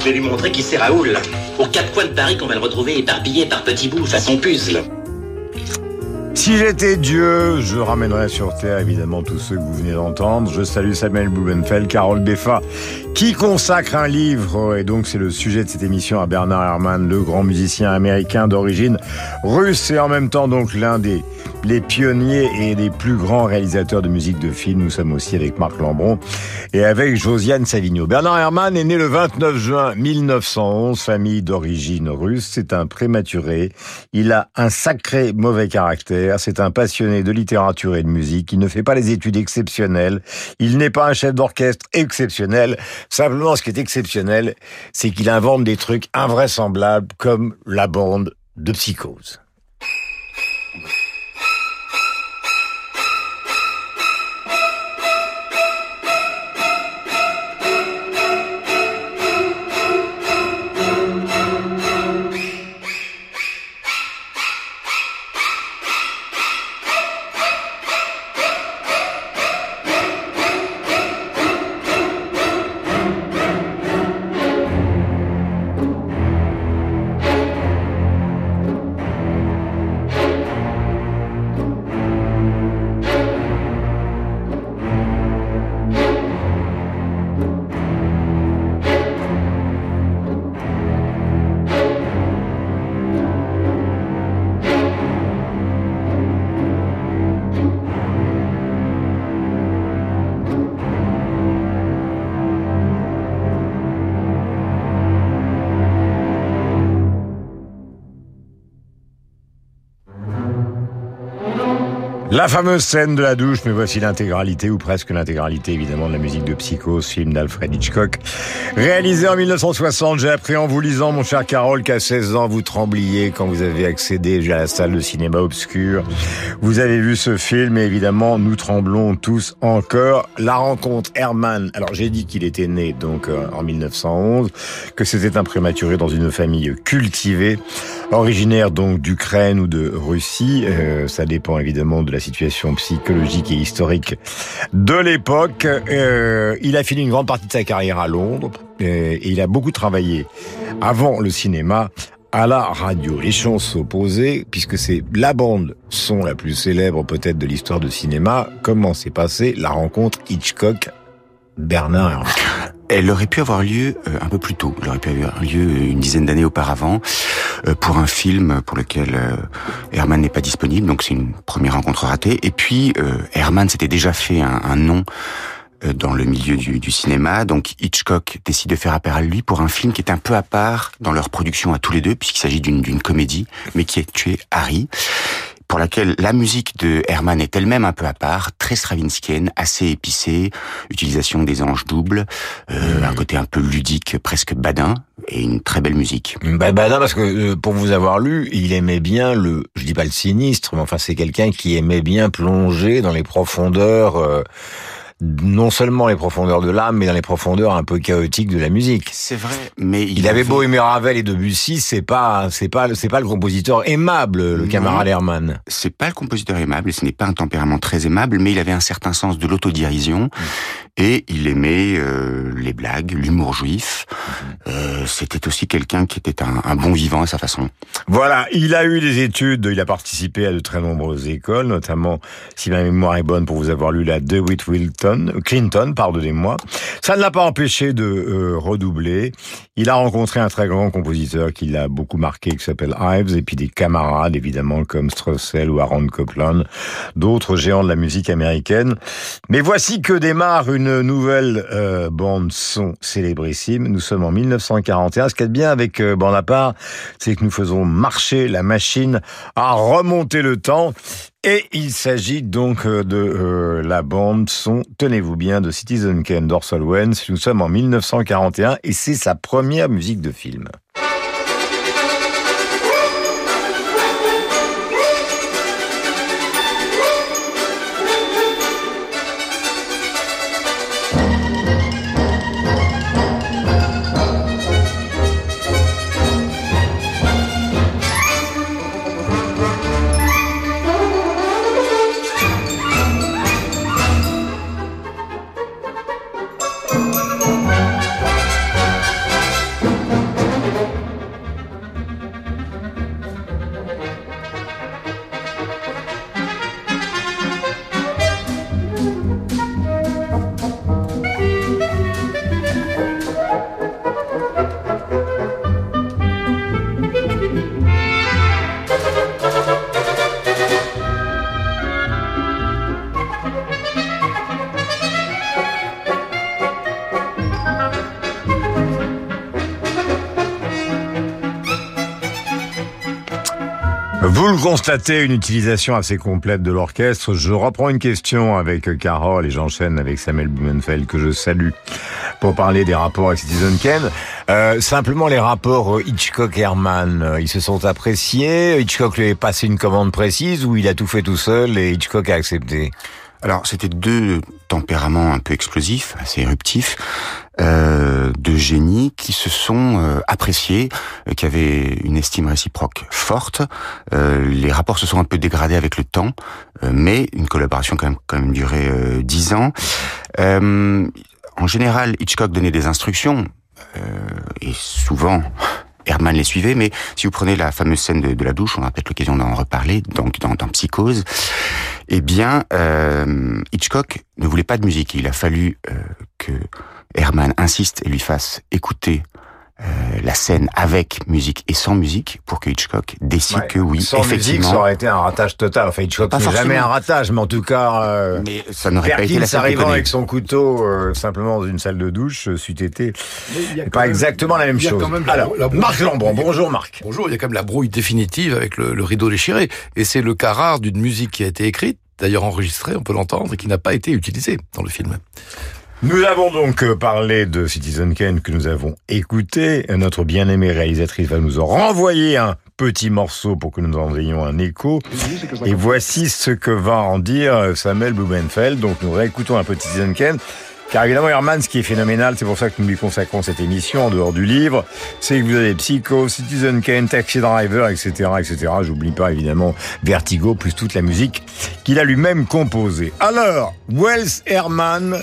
Je vais lui montrer qui c'est Raoul. Aux quatre coins de Paris qu'on va le retrouver éparpillé par petits bouts façon puzzle. Si j'étais Dieu, je ramènerais sur Terre évidemment tous ceux que vous venez d'entendre. Je salue Samuel Blumenfeld, Carole Beffa, qui consacre un livre, et donc c'est le sujet de cette émission à Bernard Herrmann, le grand musicien américain d'origine russe et en même temps donc l'un des les pionniers et les plus grands réalisateurs de musique de film. Nous sommes aussi avec Marc Lambron et avec Josiane Savigno. Bernard Herrmann est né le 29 juin 1911, famille d'origine russe. C'est un prématuré. Il a un sacré mauvais caractère. C'est un passionné de littérature et de musique. Il ne fait pas les études exceptionnelles. Il n'est pas un chef d'orchestre exceptionnel. Simplement, ce qui est exceptionnel, c'est qu'il invente des trucs invraisemblables comme la bande de psychose. La fameuse scène de la douche, mais voici l'intégralité, ou presque l'intégralité évidemment de la musique de Psycho, film d'Alfred Hitchcock. Réalisé en 1960, j'ai appris en vous lisant, mon cher Carole, qu'à 16 ans, vous trembliez quand vous avez accédé à la salle de cinéma obscure. Vous avez vu ce film, et évidemment, nous tremblons tous encore. La rencontre Herman, alors j'ai dit qu'il était né donc euh, en 1911, que c'était un prématuré dans une famille cultivée, originaire donc d'Ukraine ou de Russie. Euh, ça dépend évidemment de la situation psychologique et historique de l'époque. Euh, il a fini une grande partie de sa carrière à Londres euh, et il a beaucoup travaillé avant le cinéma à la radio. Les chances s'opposaient, puisque c'est la bande son la plus célèbre peut-être de l'histoire du cinéma. Comment s'est passée la rencontre Hitchcock-Bernard? Elle aurait pu avoir lieu euh, un peu plus tôt. Elle aurait pu avoir lieu une dizaine d'années auparavant euh, pour un film pour lequel euh, Herman n'est pas disponible. Donc c'est une première rencontre ratée. Et puis Herman s'était déjà fait un, nom dans le milieu du, du, cinéma. Donc Hitchcock décide de faire appel à lui pour un film qui est un peu à part dans leur production à tous les deux, puisqu'il s'agit d'une comédie, mais qui est tué Harry pour laquelle la musique de Herman est elle-même un peu à part, très stravinskienne, assez épicée, utilisation des anges doubles, euh, un côté un peu ludique, presque badin, et une très belle musique. Bah, badin parce que euh, pour vous avoir lu, il aimait bien le, je dis pas le sinistre, mais enfin c'est quelqu'un qui aimait bien plonger dans les profondeurs. Euh, non seulement les profondeurs de l'âme, mais dans les profondeurs un peu chaotiques de la musique. C'est vrai, mais il, avait beau aimer Ravel et Debussy, c'est pas, c'est pas, c'est pas le compositeur aimable, le camarade Hermann. C'est pas le compositeur aimable, et ce n'est pas un tempérament très aimable, mais il avait un certain sens de l'autodirision, mm. Et il aimait euh, les blagues, l'humour juif. Mm-hmm. Euh, C'était aussi quelqu'un qui était un, un, bon vivant à sa façon. Voilà, il a eu des études, il a participé à de très nombreuses écoles, notamment, si ma mémoire est bonne, pour vous avoir lu la DeWitt Wilton Clinton, pardonnez-moi. Ça ne l'a pas empêché de euh, redoubler. Il a rencontré un très grand compositeur qui l'a beaucoup marqué, qui s'appelle Ives, et puis des camarades, évidemment, comme Strussel ou Aaron Copland, d'autres géants de la musique américaine. Mais voici que démarre une nouvelle euh, bande son célébrissime. Nous sommes en 1941. Ce qui est bien avec euh, Bonaparte, c'est que nous faisons marcher la machine à remonter le temps. Et il s'agit donc euh, de euh, la bande son, tenez-vous bien, de Citizen Kane d'Orson Welles. Nous sommes en 1941 et c'est sa première musique de film. Constatez, une utilisation assez complète de l'orchestre. Je reprends une question avec Carole et j'enchaîne avec Samuel Blumenfeld que je salue pour parler des rapports avec Citizen Kane. Euh, simplement les rapports Hitchcock-Herman, euh, ils se sont appréciés. Hitchcock lui a passé une commande précise ou il a tout fait tout seul et Hitchcock a accepté Alors, c'était deux tempéraments un peu explosifs, assez éruptifs, euh, de génies qui se sont euh, appréciés, euh, qui avaient une estime réciproque forte. Euh, les rapports se sont un peu dégradés avec le temps, euh, mais une collaboration quand même, quand même duré dix ans. En général, Hitchcock donnait des instructions, et souvent Herman les suivait, mais si vous prenez la fameuse scène de, la douche, on aura peut-être l'occasion d'en reparler, donc dans, dans Psychose, eh bien, euh, Hitchcock ne voulait pas de musique. Il a fallu euh, que Herman insiste et lui fasse écouter la scène avec musique et sans musique pour que Hitchcock décide Ouais. que oui, Sans musique, effectivement. ça aurait été un ratage total. Enfin, Hitchcock Pas n'est jamais forcément. un ratage, mais en tout cas, euh, mais ça n'aurait pas été la Perkins scène arrivant avec son couteau euh, simplement dans une salle de douche, euh, c'eût été pas même- exactement la même chose. quand même la- Alors, la- Marc Lambron, bonjour Marc. Bonjour, il y a quand même la brouille définitive avec le, le rideau déchiré. Et c'est le cas rare d'une musique qui a été écrite, d'ailleurs enregistrée, on peut l'entendre, et qui n'a pas été utilisée dans le film. Nous avons donc euh, parlé de Citizen Kane que nous avons écouté. Notre bien-aimée réalisatrice va nous en renvoyer un petit morceau pour que nous en ayons un écho. Et voici ce que va en dire Samuel Blumenfeld. Donc nous réécoutons un peu Citizen Kane. Car évidemment, Herman, ce qui est phénoménal, c'est pour ça que nous lui consacrons cette émission en dehors du livre, c'est que vous avez Psycho, Citizen Kane, Taxi Driver, etc., etc. J'oublie pas évidemment Vertigo, plus toute la musique qu'il a lui-même composée. Alors, Wells Herman,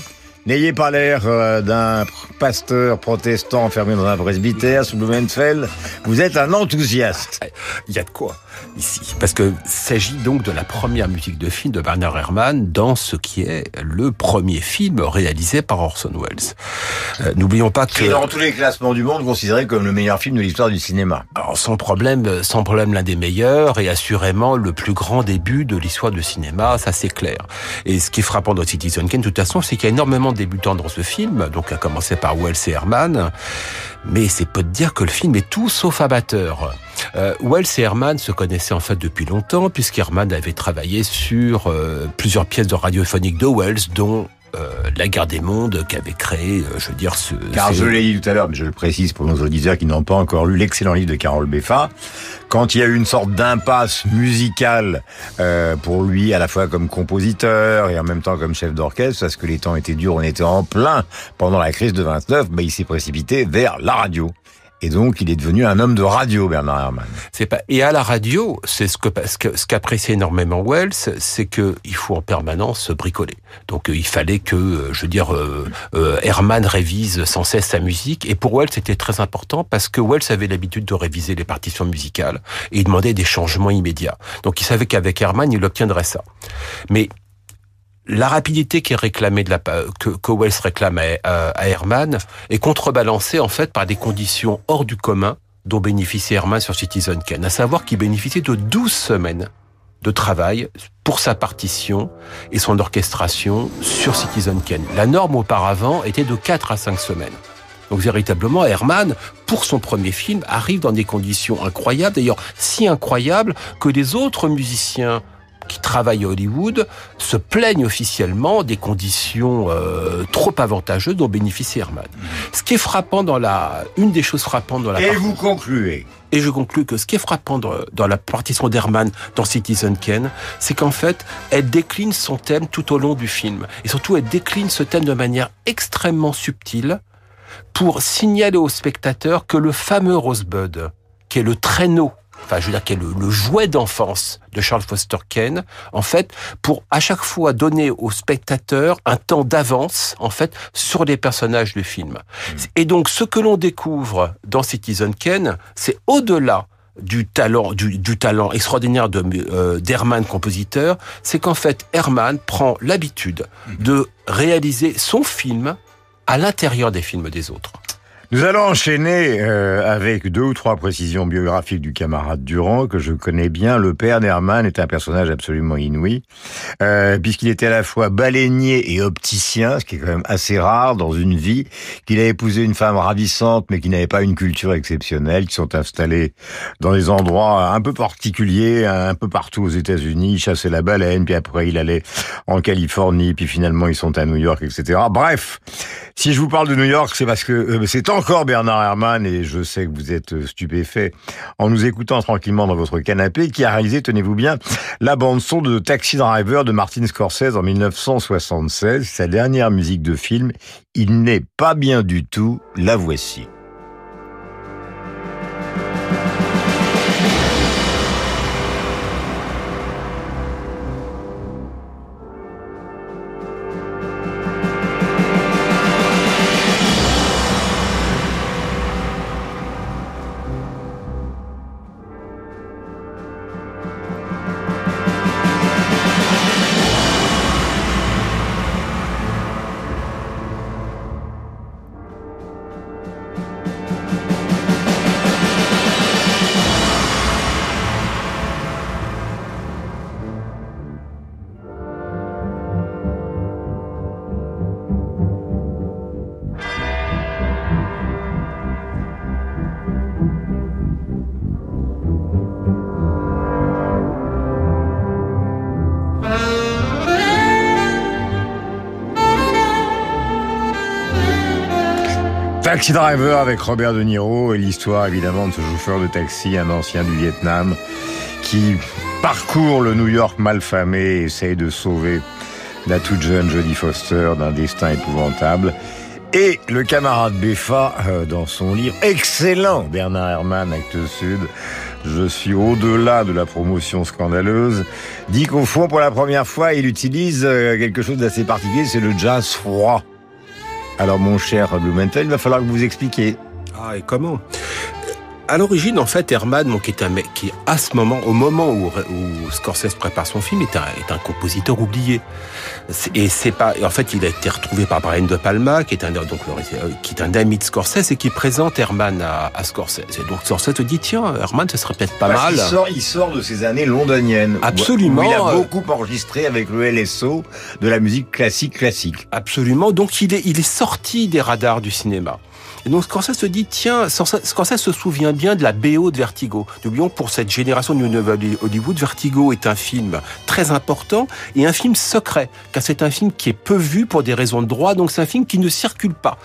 N'ayez pas l'air euh, d'un pasteur protestant enfermé dans un presbytère sous Blumenfeld. Vous êtes un enthousiaste. Il y a de quoi ici, parce que s'agit donc de la première musique de film de Werner Herrmann dans ce qui est le premier film réalisé par Orson Welles. Euh, N'oublions pas que Qui est dans tous les classements du monde considéré comme le meilleur film de l'histoire du cinéma. Alors, sans problème, sans problème l'un des meilleurs et assurément le plus grand début de l'histoire du cinéma, ça c'est clair. Et ce qui est frappant dans Citizen Kane, de toute façon, c'est qu'il y a énormément de débutants dans ce film, donc à commencer par Wells et Herman, mais c'est peu de dire que le film est tout sauf amateur. Euh, Wells et Herman se connaissaient en fait depuis longtemps, puisqu'Herman avait travaillé sur euh, plusieurs pièces de radiophonique de Wells, dont euh, La guerre des mondes qu'avait créé, euh, je veux dire, ce... Car je l'ai dit tout à l'heure, mais je le précise pour nos auditeurs qui n'ont pas encore lu l'excellent livre de Carole Beffa, quand il y a eu une sorte d'impasse musicale euh, pour lui, à la fois comme compositeur et en même temps comme chef d'orchestre, parce que les temps étaient durs, on était en plein pendant la crise de 29, bah, il s'est précipité vers la radio. Et donc, il est devenu un homme de radio, Bernard Herrmann. C'est pas et à la radio, c'est ce que ce qu'appréciait énormément Wells, c'est que il faut en permanence bricoler. Donc euh, il fallait que, euh, je veux dire, euh, euh, révise sans cesse sa musique. Et pour Wells, c'était très important parce que Wells avait l'habitude de réviser les partitions musicales et il demandait des changements immédiats. Donc il savait qu'avec Herman, il obtiendrait ça. Mais la rapidité qui est réclamée de la que, que Wells réclame à Herman est contrebalancée en fait par des conditions hors du commun dont bénéficie Herman sur Citizen Kane, à savoir qu'il bénéficie de 12 semaines de travail pour sa partition et son orchestration sur Citizen Kane. La norme auparavant était de 4 à 5 semaines. Donc véritablement, Herman, pour son premier film, arrive dans des conditions incroyables, d'ailleurs si incroyables que les autres musiciens qui travaillent à Hollywood se plaignent officiellement des conditions euh, trop avantageuses dont bénéficie Herman. Ce qui est frappant dans la, une des choses frappantes dans la Et vous concluez. et je conclus que ce qui est frappant dans, dans la partition d'Herman dans Citizen Kane, c'est qu'en fait, elle décline son thème tout au long du film. Et surtout, elle décline ce thème de manière extrêmement subtile pour signaler au spectateur que le fameux Rosebud, qui est le traîneau, enfin, je veux dire, qui est le, le jouet d'enfance de Charles Foster Kane, en fait, pour à chaque fois donner au spectateur un temps d'avance, en fait, sur les personnages du film. Et donc, ce que l'on découvre dans Citizen Kane, c'est au-delà du talent, du, du talent extraordinaire de euh, d'Herman compositeur, c'est qu'en fait Herman prend l'habitude de réaliser son film à l'intérieur des films des autres. Nous allons enchaîner euh, avec deux ou trois précisions biographiques du camarade Durand que je connais bien. Le père d'Hermann est un personnage absolument inouï, euh, puisqu'il était à la fois baleinier et opticien, ce qui est quand même assez rare dans une vie, qu'il a épousé une femme ravissante mais qui n'avait pas une culture exceptionnelle, qui sont installés dans des endroits un peu particuliers, un peu partout aux États-Unis, chasser la baleine, puis après il allait en Californie, puis finalement ils sont à New York, etc. Bref, si je vous parle de New York, c'est parce que euh, c'est encore Bernard Herrmann, et je sais que vous êtes euh, stupéfait en nous écoutant tranquillement dans votre canapé, qui a réalisé, tenez-vous bien, la bande-son de Taxi Driver de Martin Scorsese en 1976, sa dernière musique de film. Il n'est pas bien du tout, la voici. Taxi Driver avec Robert De Niro et l'histoire évidemment de ce chauffeur de taxi, un ancien du Vietnam, qui parcourt le New York malfamé et essaye de sauver la toute jeune Jodie Foster d'un destin épouvantable. Et le camarade Beffa, euh, dans son livre excellent, Bernard Herrmann, Acte Sud, je suis au-delà de la promotion scandaleuse, dit qu'au fond, pour la première fois, il utilise euh, quelque chose d'assez particulier, c'est le jazz froid. Alors mon cher Blumenthal, il va falloir que vous expliquiez. Ah, et comment? À l'origine, en fait, Herman, donc, est un mec qui, à ce moment, au moment où, où Scorsese prépare son film, est un, est un compositeur oublié. Et c'est pas, en fait, il a été retrouvé par Brian De Palma, qui est un, donc, euh, qui est un ami de Scorsese et qui présente Herman à, à Scorsese. Et donc, Scorsese dit, tiens, Herman, ce serait peut-être pas mal. Il sort, il sort de ces années londoniennes. Absolument. Où il a beaucoup enregistré avec le LSO de la musique classique classique. Absolument. Donc, il est, il est sorti des radars du cinéma. Et donc Scorsese se dit, tiens, Scorsese se souvient bien de la BO de Vertigo. N'oublions pour cette génération de New Hollywood, Vertigo est un film très important et un film secret, car c'est un film qui est peu vu pour des raisons de droit, donc c'est un film qui ne circule pas.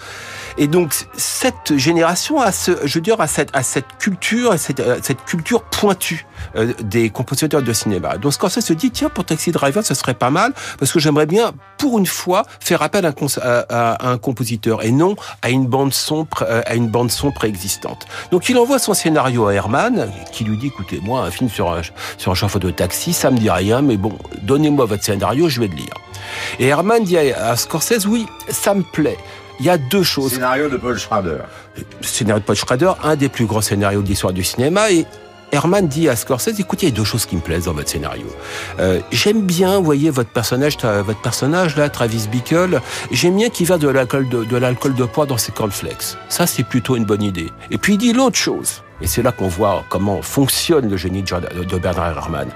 Et donc cette génération a ce, je veux à cette, à cette culture, cette, cette culture pointue euh, des compositeurs de cinéma. Donc Scorsese se dit tiens pour Taxi Driver ce serait pas mal parce que j'aimerais bien pour une fois faire appel à un, à, un compositeur et non à une bande son euh, à une bande son préexistante. Donc il envoie son scénario à Herman qui lui dit écoutez moi un film sur un, sur un chauffeur de taxi ça me dit rien mais bon donnez-moi votre scénario je vais le lire. Et Herman dit à Scorsese oui ça me plaît il y a deux choses. Scénario de Paul Schrader. Scénario de Paul Schrader, un des plus grands scénarios de l'histoire du cinéma. Et Herman dit à Scorsese, écoutez, il y a deux choses qui me plaisent dans votre scénario. Euh, j'aime bien, vous voyez, votre personnage, votre personnage là, Travis Bickle, j'aime bien qu'il va de l'alcool de, de l'alcool de poids dans ses cornflakes. Ça, c'est plutôt une bonne idée. Et puis il dit l'autre chose. Et c'est là qu'on voit comment fonctionne le génie de Bernard Herrmann.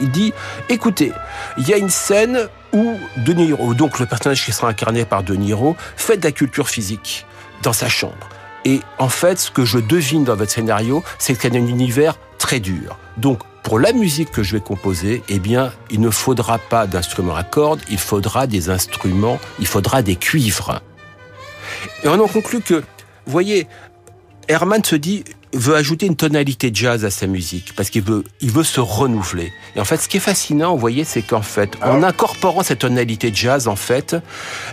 Il dit, écoutez, il y a une scène où De Niro, donc le personnage qui sera incarné par De Niro, fait de la culture physique dans sa chambre. Et en fait, ce que je devine dans votre scénario, c'est qu'il y a un univers très dur. Donc, pour la musique que je vais composer, eh bien, il ne faudra pas d'instruments à cordes, il faudra des instruments, il faudra des cuivres. Et on en conclut que, voyez, Herman se dit, veut ajouter une tonalité jazz à sa musique parce qu'il veut, il veut se renouveler. Et en fait, ce qui est fascinant, vous voyez, c'est qu'en fait, en incorporant cette tonalité jazz, en fait,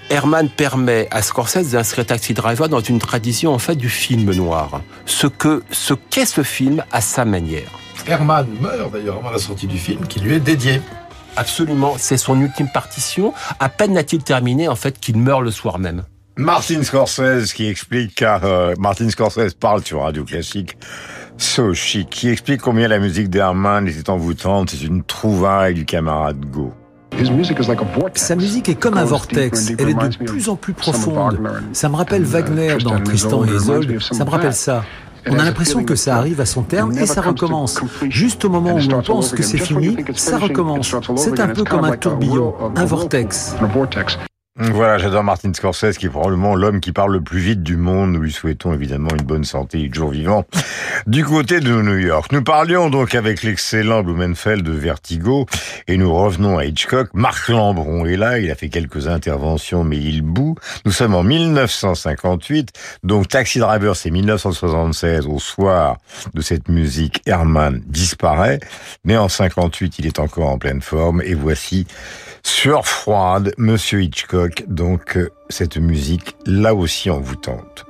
Herman permet à Scorsese d'inscrire Taxi Driver dans une tradition en fait du film noir. Ce que, ce qu'est ce film à sa manière. Herman meurt d'ailleurs avant la sortie du film qui lui est dédié. Absolument, c'est son ultime partition. À peine n'a-t-il terminé, en fait, qu'il meurt le soir même. Martin Scorsese qui explique, car euh, Martin Scorsese parle sur Radio Classique, so chic, qui explique combien la musique d'Herman était envoûtante, c'est une trouvaille du camarade Go. Sa musique est comme un vortex, elle est de plus en plus profonde. Ça me rappelle Wagner dans Tristan et Isolde, ça me rappelle ça. On a l'impression que ça arrive à son terme et ça recommence. Juste au moment où on pense que c'est fini, ça recommence. C'est un peu comme un tourbillon, un vortex. Voilà, j'adore Martin Scorsese, qui est probablement l'homme qui parle le plus vite du monde. Nous lui souhaitons évidemment une bonne santé, est toujours vivant. Du côté de New York, nous parlions donc avec l'excellent Blumenfeld de Vertigo, et nous revenons à Hitchcock. Marc Lambron est là, il a fait quelques interventions, mais il bout. Nous sommes en 1958, donc Taxi Driver, c'est 1976, au soir de cette musique, Herman disparaît, mais en 58, il est encore en pleine forme, et voici sur froide, Monsieur Hitchcock, donc euh, cette musique là aussi envoûtante.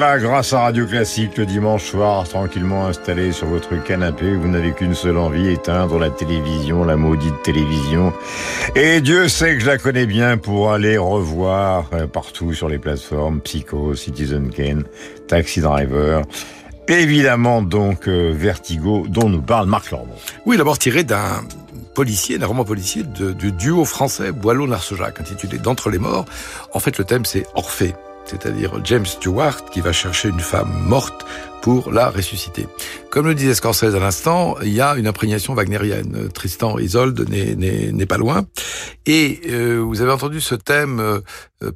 Voilà, grâce à Radio Classique, le dimanche soir, tranquillement installé sur votre canapé, vous n'avez qu'une seule envie, éteindre la télévision, la maudite télévision. Et Dieu sait que je la connais bien pour aller revoir euh, partout sur les plateformes, Psycho, Citizen Kane, Taxi Driver. Évidemment donc euh, Vertigo dont nous parle Marc Lambron. Oui, d'abord tiré d'un policier, d'un roman policier du duo français Boileau-Narcejac, intitulé D'entre les morts. En fait, le thème c'est Orphée c'est-à-dire James Stewart, qui va chercher une femme morte pour la ressusciter. Comme le disait Scorsese à l'instant, il y a une imprégnation wagnérienne. Tristan Isolde n'est pas loin. Et euh, vous avez entendu ce thème euh,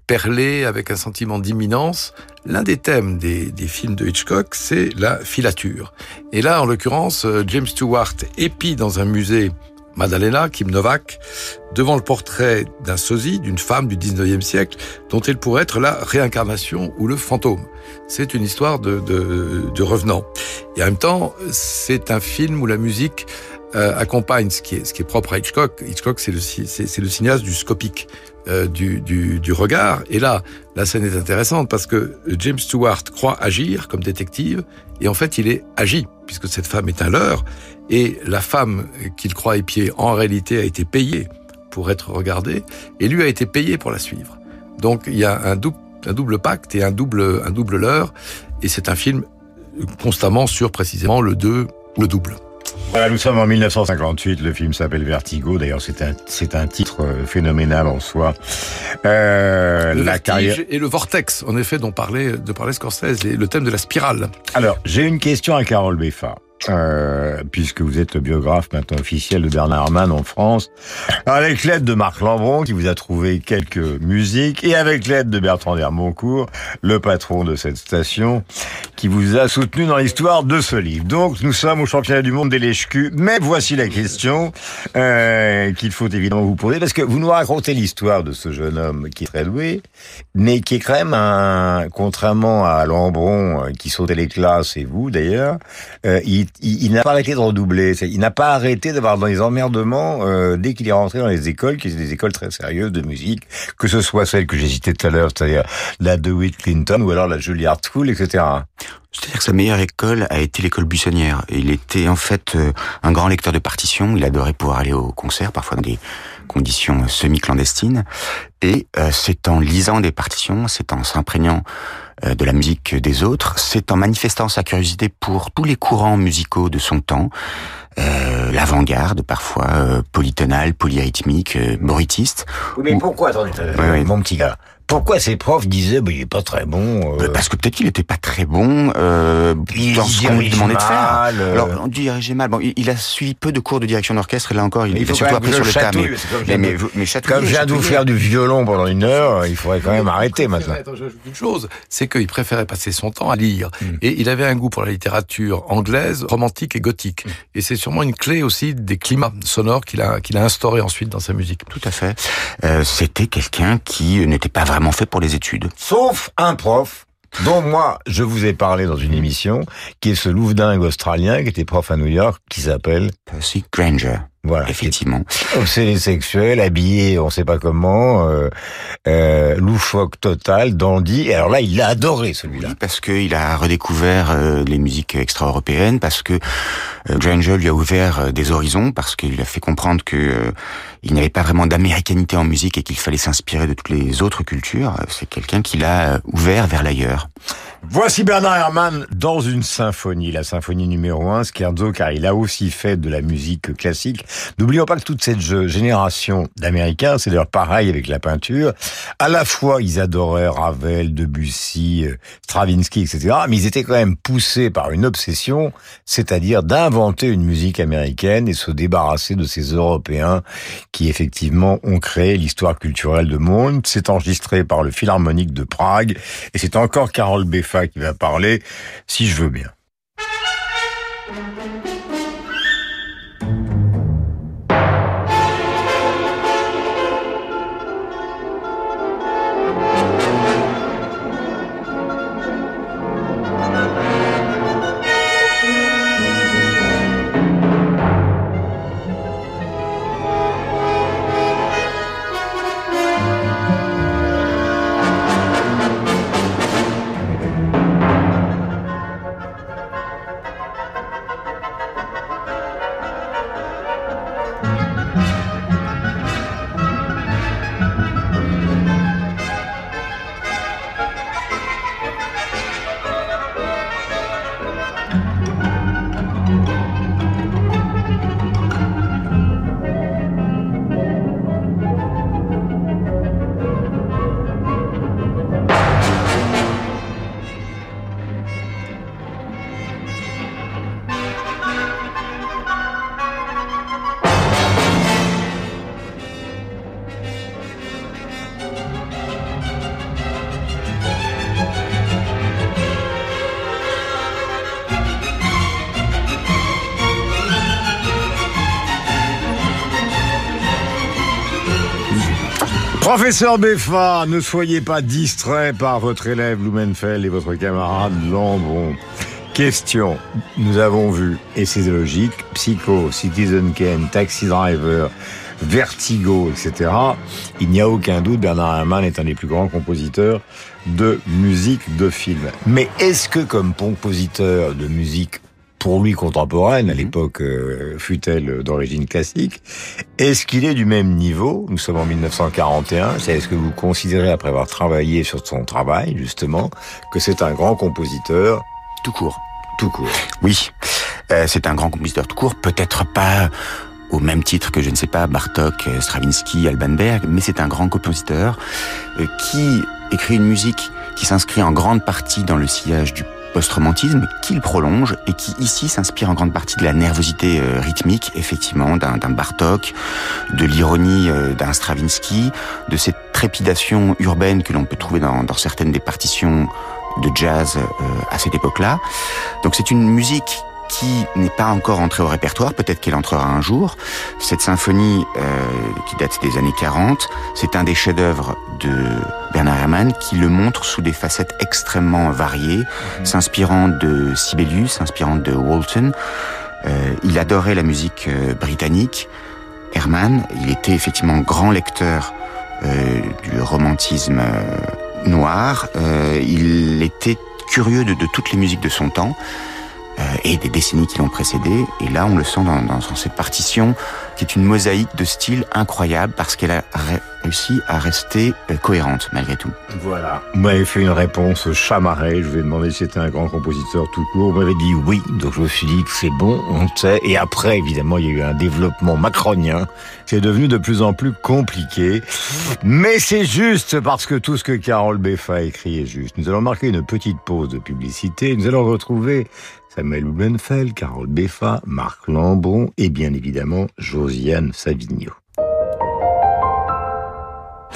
perlé avec un sentiment d'imminence. L'un des thèmes des, des, films de Hitchcock, c'est la filature. Et là, en l'occurrence, euh, James Stewart épie dans un musée Madalena Kim Novak devant le portrait d'un sosie, d'une femme du 19e siècle, dont elle pourrait être la réincarnation ou le fantôme. C'est une histoire de, de, de revenant. Et en même temps, c'est un film où la musique euh, accompagne ce qui, est, ce qui est propre à Hitchcock. Hitchcock, c'est le, c'est, le cinéaste du scopique, euh, du, du, du, regard. Et là, la scène est intéressante parce que James Stewart croit agir comme détective, et en fait, il est agi, puisque cette femme est un leurre, et la femme qu'il croit épier, en réalité, a été payée pour être regardée, et lui a été payé pour la suivre. Donc, il y a un double, un double pacte et un double, un double leurre, et c'est un film constamment sur précisément le 2 le double. Voilà, nous sommes en 1958. Le film s'appelle Vertigo. D'ailleurs, c'est un, c'est un titre euh, phénoménal en soi. Euh, le la carrière et le vortex, en effet, dont parlait, de parler Scorsese, le thème de la spirale. Alors, j'ai une question à Carole Beffa. Euh, puisque vous êtes le biographe maintenant officiel de Bernard Herrmann en France, avec l'aide de Marc Lambron qui vous a trouvé quelques musiques et avec l'aide de Bertrand Dermoncourt, le patron de cette station, qui vous a soutenu dans l'histoire de ce livre. Donc nous sommes au championnat du monde des lèche mais voici la question euh, qu'il faut évidemment vous poser parce que vous nous racontez l'histoire de ce jeune homme qui est très doué, mais qui est quand même un, contrairement à Lambron euh, qui sautait les classes et vous d'ailleurs, euh, il il, n'a pas arrêté de redoubler. Il n'a pas arrêté d'avoir dans les emmerdements euh, dès qu'il est rentré dans les écoles, qui étaient des écoles très sérieuses de musique, que ce soit celle que j'ai citée tout à l'heure, c'est-à-dire la DeWitt Clinton ou alors la Juilliard School, etc. C'est-à-dire que sa meilleure école a été l'école buissonnière. Il était en fait euh, un grand lecteur de partitions. Il adorait pouvoir aller au concert, parfois dans des conditions semi-clandestines. Et euh, c'est en lisant des partitions, c'est en s'imprégnant de la musique des autres, c'est en manifestant sa curiosité pour tous les courants musicaux de son temps, euh, l'avant-garde parfois, euh, polytonale, polyrythmique, euh, boritiste. Oui, mais pourquoi, attendez, mon petit gars? Pourquoi ses profs disaient bah, il est pas très bon euh... Parce que peut-être qu'il était pas très bon euh, il dans ce qu'on lui demandait mal, de faire. euh... Alors on dirigeait mal. Bon, il, il, a suivi peu de cours de direction d'orchestre et là encore il, il a surtout appris sur le tas. Mais, mais, mais, mais comme je viens de vous faire du violon pendant une heure, il faudrait quand même arrêter maintenant. Attends, une chose, c'est qu'il préférait passer son temps à lire mm. et il avait un goût pour la littérature anglaise, romantique et gothique. Mm. Et c'est sûrement une clé aussi des climats sonores qu'il a qu'il a instauré ensuite dans sa musique. Tout à fait. Euh, C'était quelqu'un qui n'était pas vraiment fait pour les études. Sauf un prof dont moi, je vous ai parlé dans une émission, qui est ce louvdingue australien qui était prof à New York, qui s'appelle Percy Granger. Voilà, effectivement. Obsédé sexuel, habillé, on sait pas comment, euh, euh, loufoque total, dandy. Et alors là, il l'a adoré celui-là. Oui, parce qu'il a redécouvert euh, les musiques extra-européennes, parce que euh, Granger lui a ouvert des horizons, parce qu'il a fait comprendre que il n'y avait pas vraiment d'américanité en musique et qu'il fallait s'inspirer de toutes les autres cultures. C'est quelqu'un qui l'a ouvert vers l'ailleurs. Voici Bernard Herrmann dans une symphonie, la symphonie numéro 1, Scherzo, car il a aussi fait de la musique classique. N'oublions pas que toute cette génération d'Américains, c'est d'ailleurs pareil avec la peinture, à la fois ils adoraient Ravel, Debussy, Stravinsky, etc., mais ils étaient quand même poussés par une obsession, c'est-à-dire d'inventer une musique américaine et se débarrasser de ces Européens qui effectivement ont créé l'histoire culturelle de monde. C'est enregistré par le Philharmonique de Prague et c'est encore Carole Qui va parler, si je veux bien. Professeur Beffa, ne soyez pas distrait par votre élève Blumenfeld et votre camarade Lambron. Question, nous avons vu, et c'est logique, Psycho, Citizen Kane, Taxi Driver, Vertigo, etc. Il n'y a aucun doute, Bernard Herrmann est un des plus grands compositeurs de musique de film. Mais est-ce que comme compositeur de musique pour lui contemporaine, à l'époque euh, fut-elle d'origine classique, est-ce qu'il est du même niveau? Nous sommes en 1941. Est-ce que vous considérez, après avoir travaillé sur son travail, justement, que c'est un grand compositeur Tout court. Tout court. Oui, euh, c'est un grand compositeur tout court. Peut-être pas au même titre que, je ne sais pas, Bartok, Stravinsky, Alban Berg, mais c'est un grand compositeur euh, qui écrit une musique qui s'inscrit en grande partie dans le sillage du post-romantisme qu'il prolonge et qui ici s'inspire en grande partie de la nervosité euh, rythmique, effectivement, d'un Bartok, de l'ironie euh, d'un Stravinsky, de cette trépidation urbaine que l'on peut trouver dans, certaines des partitions de jazz euh, à cette époque-là. Donc c'est une musique qui n'est pas encore entrée au répertoire, peut-être qu'elle entrera un jour. Cette symphonie euh, qui date des années 40, c'est un des chefs-d'œuvre de Bernard Herrmann qui le montre sous des facettes extrêmement variées, mmh. s'inspirant de Sibelius, s'inspirant de Walton. Euh, il adorait la musique euh, britannique. Herrmann, il était effectivement grand lecteur euh, du romantisme noir. il était curieux de, de toutes les musiques de son temps et des décennies qui l'ont précédé. Et là, on le sent dans, dans, cette partition, qui est une mosaïque de style incroyable, parce qu'elle a réussi à rester euh, cohérente malgré tout. Voilà. Vous m'avez fait une réponse chamarrée. Je vous ai demandé si c'était un grand compositeur tout court. Vous m'avez dit oui. Donc je me suis dit que c'est bon, on sait. Et après, évidemment, il y a eu un développement macronien. C'est devenu de plus en plus compliqué. Mais c'est juste parce que tout ce que Carole Beffa a écrit est juste. Nous allons marquer une petite pause de publicité. Nous allons retrouver Samuel Blumenfeld, Carole Beffa, Marc Lambron et bien évidemment Josiane Savigno.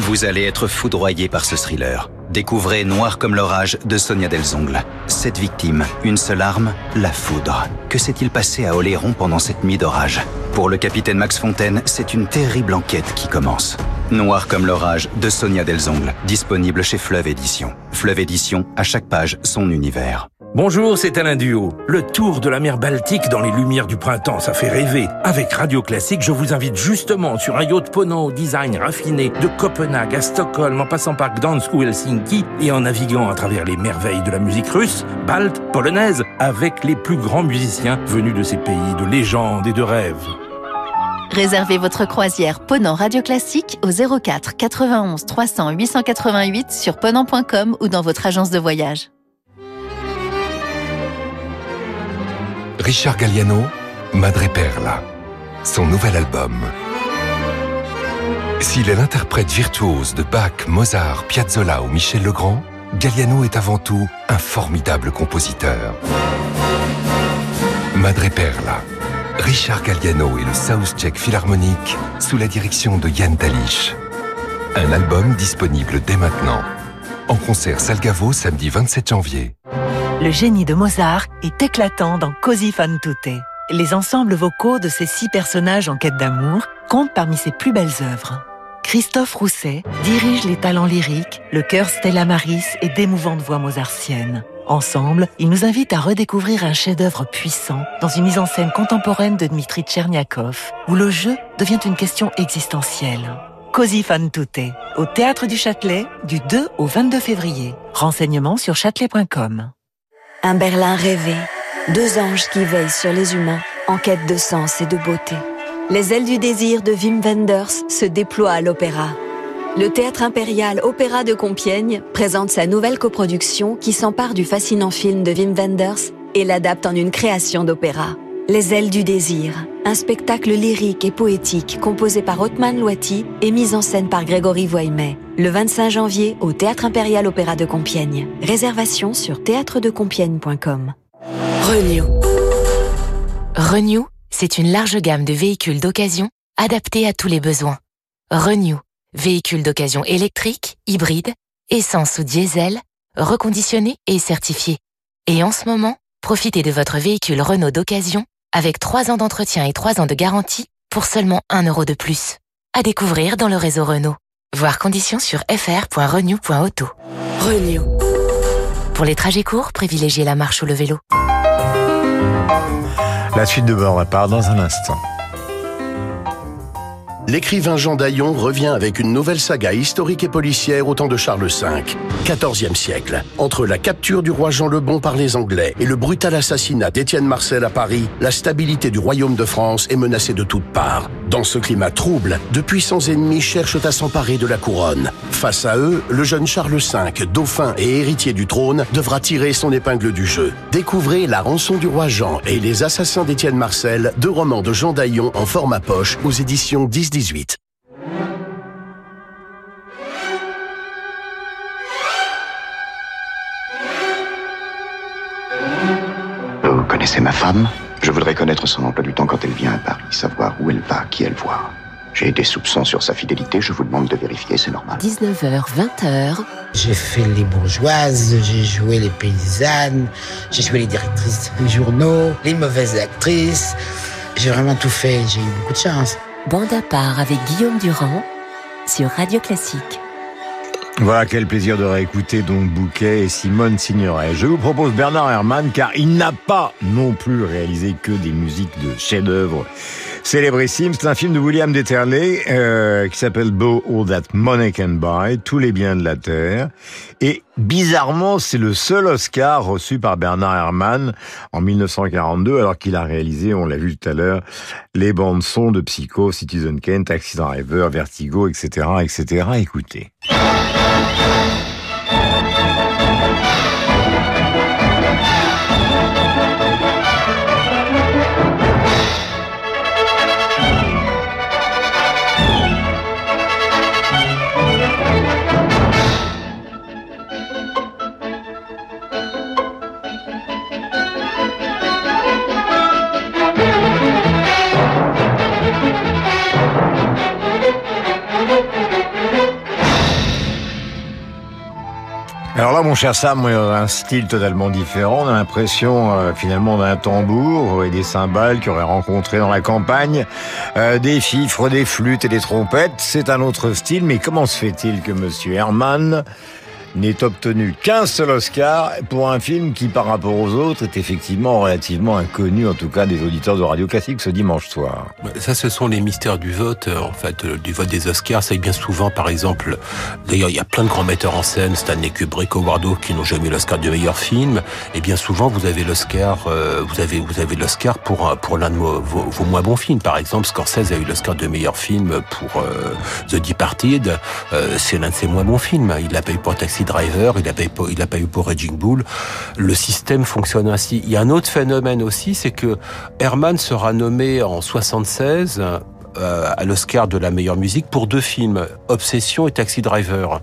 Vous allez être foudroyé par ce thriller. Découvrez Noir comme l'orage de Sonia Delzongle. Cette victime, une seule arme, la foudre. Que s'est-il passé à Oléron pendant cette nuit d'orage? Pour le capitaine Max Fontaine, c'est une terrible enquête qui commence. Noir comme l'orage de Sonia Delzongle, disponible chez Fleuve Édition. Fleuve Édition, à chaque page, son univers. Bonjour, c'est Alain Duo. Le tour de la mer Baltique dans les lumières du printemps, ça fait rêver. Avec Radio Classique, je vous invite justement sur un yacht ponant au design raffiné de Copenhague à Stockholm en passant par Gdansk ou Helsinki et en naviguant à travers les merveilles de la musique russe, balte, polonaise, avec les plus grands musiciens venus de ces pays de légende et de rêve. Réservez votre croisière Ponant Radio Classique au 04 91 300 888 sur ponant.com ou dans votre agence de voyage. Richard Galliano, Madre Perla, son nouvel album. S'il est l'interprète virtuose de Bach, Mozart, Piazzolla ou Michel Legrand, Galliano est avant tout un formidable compositeur. Madre Perla, Richard Galliano et le South Czech Philharmonic sous la direction de Yann Talich. Un album disponible dès maintenant. En concert Salgavo samedi 27 janvier. Le génie de Mozart est éclatant dans Così fan tutte. Les ensembles vocaux de ces six personnages en quête d'amour comptent parmi ses plus belles œuvres. Christophe Rousset dirige les talents lyriques, le chœur Stella Maris et d'émouvantes voix mozartiennes. Ensemble, ils nous invitent à redécouvrir un chef-d'œuvre puissant dans une mise en scène contemporaine de Dmitri Tcherniakov, où le jeu devient une question existentielle. Così fan tutte, au Théâtre du Châtelet, du 2 au 22 février. Renseignements sur châtelet.com. Un Berlin rêvé, deux anges qui veillent sur les humains en quête de sens et de beauté. Les ailes du désir de Wim Wenders se déploient à l'opéra. Le Théâtre impérial Opéra de Compiègne présente sa nouvelle coproduction qui s'empare du fascinant film de Wim Wenders et l'adapte en une création d'opéra. Les ailes du désir, un spectacle lyrique et poétique composé par Otman Loati et mis en scène par Grégory Voimet, le 25 janvier au Théâtre Impérial Opéra de Compiègne. Réservation sur théâtredecompiègne.com. Renew. Renew, c'est une large gamme de véhicules d'occasion adaptés à tous les besoins. Renew, véhicules d'occasion électriques, hybrides, essence ou diesel, reconditionnés et certifiés. Et en ce moment, profitez de votre véhicule Renault d'occasion avec 3 ans d'entretien et 3 ans de garantie pour seulement 1 euro de plus. À découvrir dans le réseau Renault. Voir conditions sur fr.renew.auto. Renew. Pour les trajets courts, privilégiez la marche ou le vélo. La suite de bord part dans un instant. L'écrivain Jean Daillon revient avec une nouvelle saga historique et policière au temps de Charles V, XIVe siècle. Entre la capture du roi Jean le Bon par les Anglais et le brutal assassinat d'Étienne Marcel à Paris, la stabilité du royaume de France est menacée de toutes parts. Dans ce climat trouble, de puissants ennemis cherchent à s'emparer de la couronne. Face à eux, le jeune Charles V, dauphin et héritier du trône, devra tirer son épingle du jeu. Découvrez La rançon du roi Jean et Les assassins d'Étienne Marcel, deux romans de Jean Daillon en format poche aux éditions 10 18. Vous connaissez ma femme? Je voudrais connaître son emploi du temps quand elle vient à Paris, savoir où elle va, qui elle voit. J'ai des soupçons sur sa fidélité, je vous demande de vérifier, c'est normal. 19h, 20h. J'ai fait les bourgeoises, j'ai joué les paysannes, j'ai joué les directrices des journaux, les mauvaises actrices. J'ai vraiment tout fait, j'ai eu beaucoup de chance. Bande à part avec Guillaume Durand sur Radio Classique. Voilà, quel plaisir de réécouter donc Bouquet et Simone Signoret. Je vous propose Bernard Herrmann car il n'a pas non plus réalisé que des musiques de chef-d'œuvre. Célébrissime. C'est un film de William Deterley euh, qui s'appelle Bow All That Money Can Buy, tous les biens de la terre. Et bizarrement, c'est le seul Oscar reçu par Bernard Herrmann en 1942, alors qu'il a réalisé, on l'a vu tout à l'heure, les bandes sons de Psycho, Citizen Kane, Taxi Driver, Vertigo, etc., etc. Écoutez. Alors là, mon cher Sam, a un style totalement différent. On a l'impression euh, finalement d'un tambour et des cymbales qui auraient rencontré dans la campagne, euh, des fifres, des flûtes et des trompettes. C'est un autre style, mais comment se fait-il que Monsieur Herman n'est obtenu qu'un seul Oscar pour un film qui, par rapport aux autres, est effectivement relativement inconnu, en tout cas des auditeurs de Radio Classique ce dimanche soir. Ça, ce sont les mystères du vote, euh, en fait, euh, du vote des Oscars. Ça, bien souvent, par exemple, d'ailleurs, il y a plein de grands metteurs en scène, Stanley Kubrick, Howard qui n'ont jamais l'Oscar du meilleur film. Et bien souvent, vous avez l'Oscar, euh, vous avez, vous avez l'Oscar pour pour l'un de vos, vos, moins bons films. Par exemple, Scorsese a eu l'Oscar de meilleur film pour The Departed. c'est l'un de ses moins bons films. Il l'a pas eu pour Taxi Driver, il n'a pas, il a pas eu pour Raging Bull. Le système fonctionne ainsi. Il y a un autre phénomène aussi, c'est que Herman sera nommé en 76 euh, à l'Oscar de la meilleure musique pour deux films, Obsession et Taxi Driver.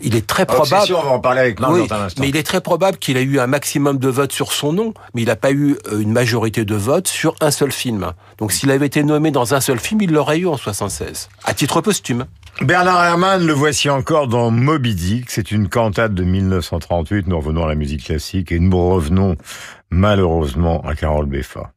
Il est très probable. Obsession, on va en parler avec oui, dans un instant. Mais il est très probable qu'il ait eu un maximum de votes sur son nom, mais il n'a pas eu euh, une majorité de votes sur un seul film. Donc s'il avait été nommé dans un seul film, il l'aurait eu en 76, à titre posthume. Bernard Herrmann, le voici encore dans Moby Dick. C'est une cantate de 1938. Nous revenons à la musique classique et nous revenons malheureusement à Carole Beffa.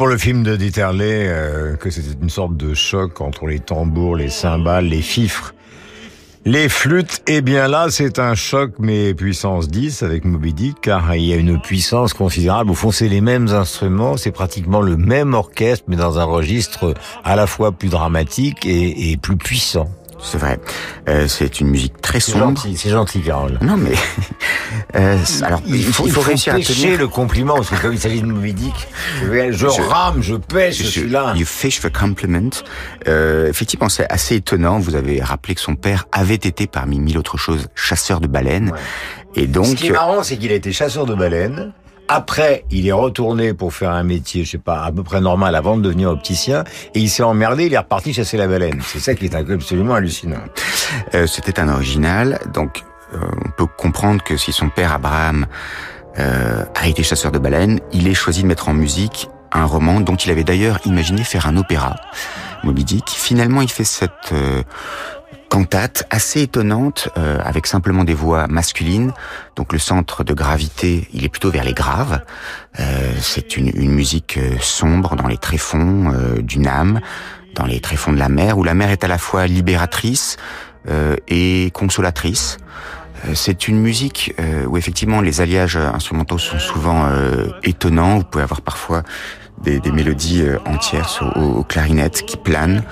Pour le film de Dieterle euh, que c'était une sorte de choc entre les tambours, les cymbales, les fifres, les flûtes. Et bien là, c'est un choc, mais puissance 10 avec Moby Dick, car il y a une puissance considérable. Au fond, c'est les mêmes instruments, c'est pratiquement le même orchestre, mais dans un registre à la fois plus dramatique et plus puissant. C'est vrai. Euh, c'est une musique très sombre. c'est gentil, Carole. Non, mais euh, alors il faut, il faut réussir à tenir. le compliment, parce que comme il s'agit de Moby Dick, je, vais- je Je- rame, je pêche, je suis là. You fish for compliment. Euh, effectivement, c'est assez étonnant. Vous avez rappelé que son père avait été, parmi mille autres choses, chasseur de baleines. Et donc, Ce qui est marrant, c'est qu'il a été chasseur de baleines. Après, il est retourné pour faire un métier, je sais pas, à peu près normal avant de devenir opticien. Et il s'est emmerdé, il est reparti chasser la baleine. C'est ça qui est absolument hallucinant. Euh, c'était un original, donc euh, on peut comprendre que si son père Abraham euh, a été chasseur de baleines, il ait choisi de mettre en musique un roman dont il avait d'ailleurs imaginé faire un opéra, Moby Dick. Finalement, il fait cette euh, cantate assez étonnante euh, avec simplement des voix masculines. Donc le centre de gravité, il est plutôt vers les graves. Euh, C'est une, musique euh, sombre dans les tréfonds euh, d'une âme, dans les tréfonds de la mer, où la mer est à la fois libératrice euh, et consolatrice. Euh, C'est une musique où effectivement les alliages instrumentaux sont souvent étonnants. Vous pouvez avoir parfois des, des mélodies euh, entières aux, aux clarinettes qui planent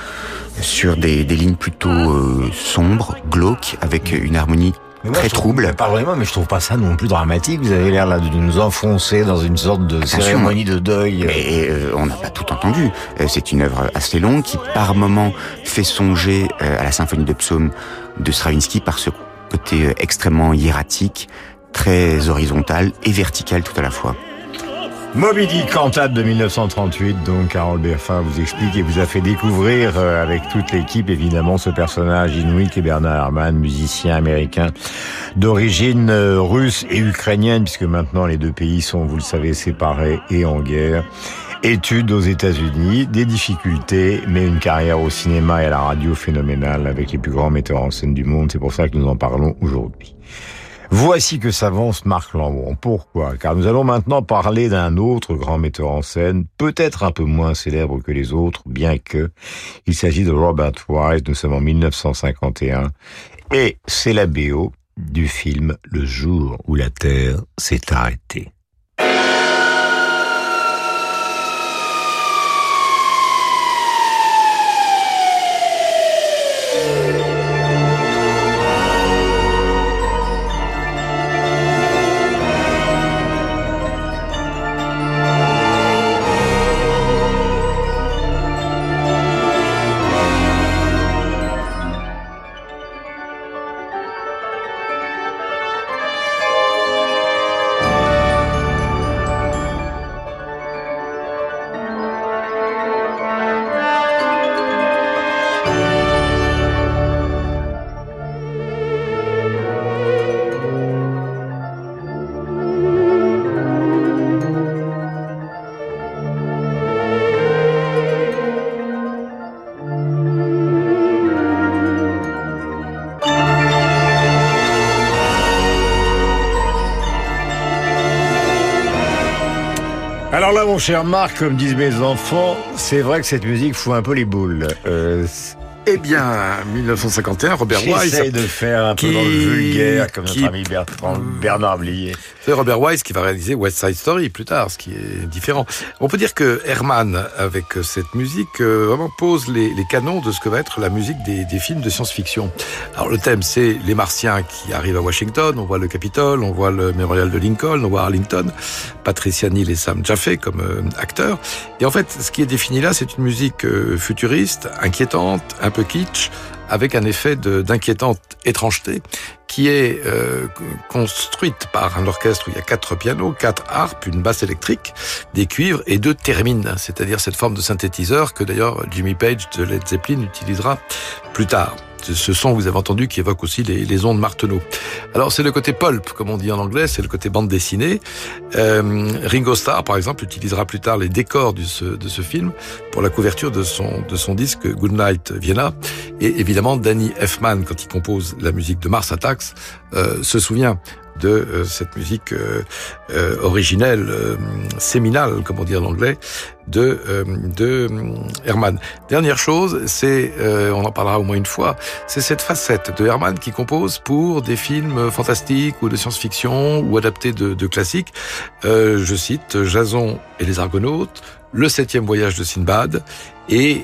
sur des, des lignes plutôt euh, sombres, glauques, avec une harmonie très trouble. Pas vraiment, mais je trouve pas ça non plus dramatique. Vous avez l'air là de nous enfoncer dans une sorte de cérémonie de deuil. Mais euh, on n'a pas tout entendu. Euh, c'est une œuvre assez longue qui, par moment, fait songer euh, à la symphonie de psaume de Stravinsky par ce côté extrêmement hiératique, très horizontal et vertical tout à la fois. Moby Dick, cantate de 1938, donc Carole Berfin vous explique et vous a fait découvrir euh, avec toute l'équipe évidemment ce personnage inouï qui est Bernard Herrmann, musicien américain d'origine euh, russe et ukrainienne puisque maintenant les deux pays sont, vous le savez, séparés et en guerre. Études aux États-Unis, des difficultés, mais une carrière au cinéma et à la radio phénoménale avec les plus grands metteurs en scène du monde. C'est pour ça que nous en parlons aujourd'hui. Voici que s'avance Marc Lambron. Pourquoi? Car nous allons maintenant parler d'un autre grand metteur en scène, peut-être un peu moins célèbre que les autres, bien que il s'agit de Robert Wise. Nous sommes en 1951 et c'est la BO du film Le jour où la Terre s'est arrêtée. Cher Marc, comme disent mes enfants, c'est vrai que cette musique fout un peu les boules. Euh, eh bien, 1951, Robert Wise. Essaye de faire un peu dans le vulgaire, comme notre ami Bertrand, Bernard Blier. C'est Robert Wise qui va réaliser West Side Story plus tard, ce qui est différent. On peut dire que Herman, avec cette musique, euh, vraiment pose les, les, canons de ce que va être la musique des, des films de science-fiction. Alors le thème, c'est les Martiens qui arrivent à Washington, on voit le Capitole, on voit le mémorial de Lincoln, on voit Arlington, Patricia Neal et Sam Jaffe comme euh, acteurs. Et en fait, ce qui est défini là, c'est une musique euh, futuriste, inquiétante, un kitsch, avec un effet d'inquiétante étrangeté qui est euh, construite par un orchestre où il y a quatre pianos, quatre harpes, une basse électrique, des cuivres et deux thermines, c'est-à-dire cette forme de synthétiseur que d'ailleurs Jimmy Page de Led Zeppelin utilisera plus tard ce son, vous avez entendu, qui évoque aussi les, les ondes Marteneau. Alors c'est le côté pulp, comme on dit en anglais, c'est le côté bande dessinée. Euh, Ringo Starr, par exemple, utilisera plus tard les décors de ce, de ce film pour la couverture de son, de son disque Goodnight Vienna. Et évidemment, Danny Elfman, quand il compose la musique de Mars Attacks, euh, se souvient de euh, cette musique euh, euh, originelle, séminale, comme on dit en anglais, de, de Herman. Dernière chose, c'est, on en parlera au moins une fois, c'est cette facette de Herman qui compose pour des films fantastiques ou de science-fiction ou adaptés de, de classiques. je cite Jason et les Argonautes, le septième voyage de Sinbad et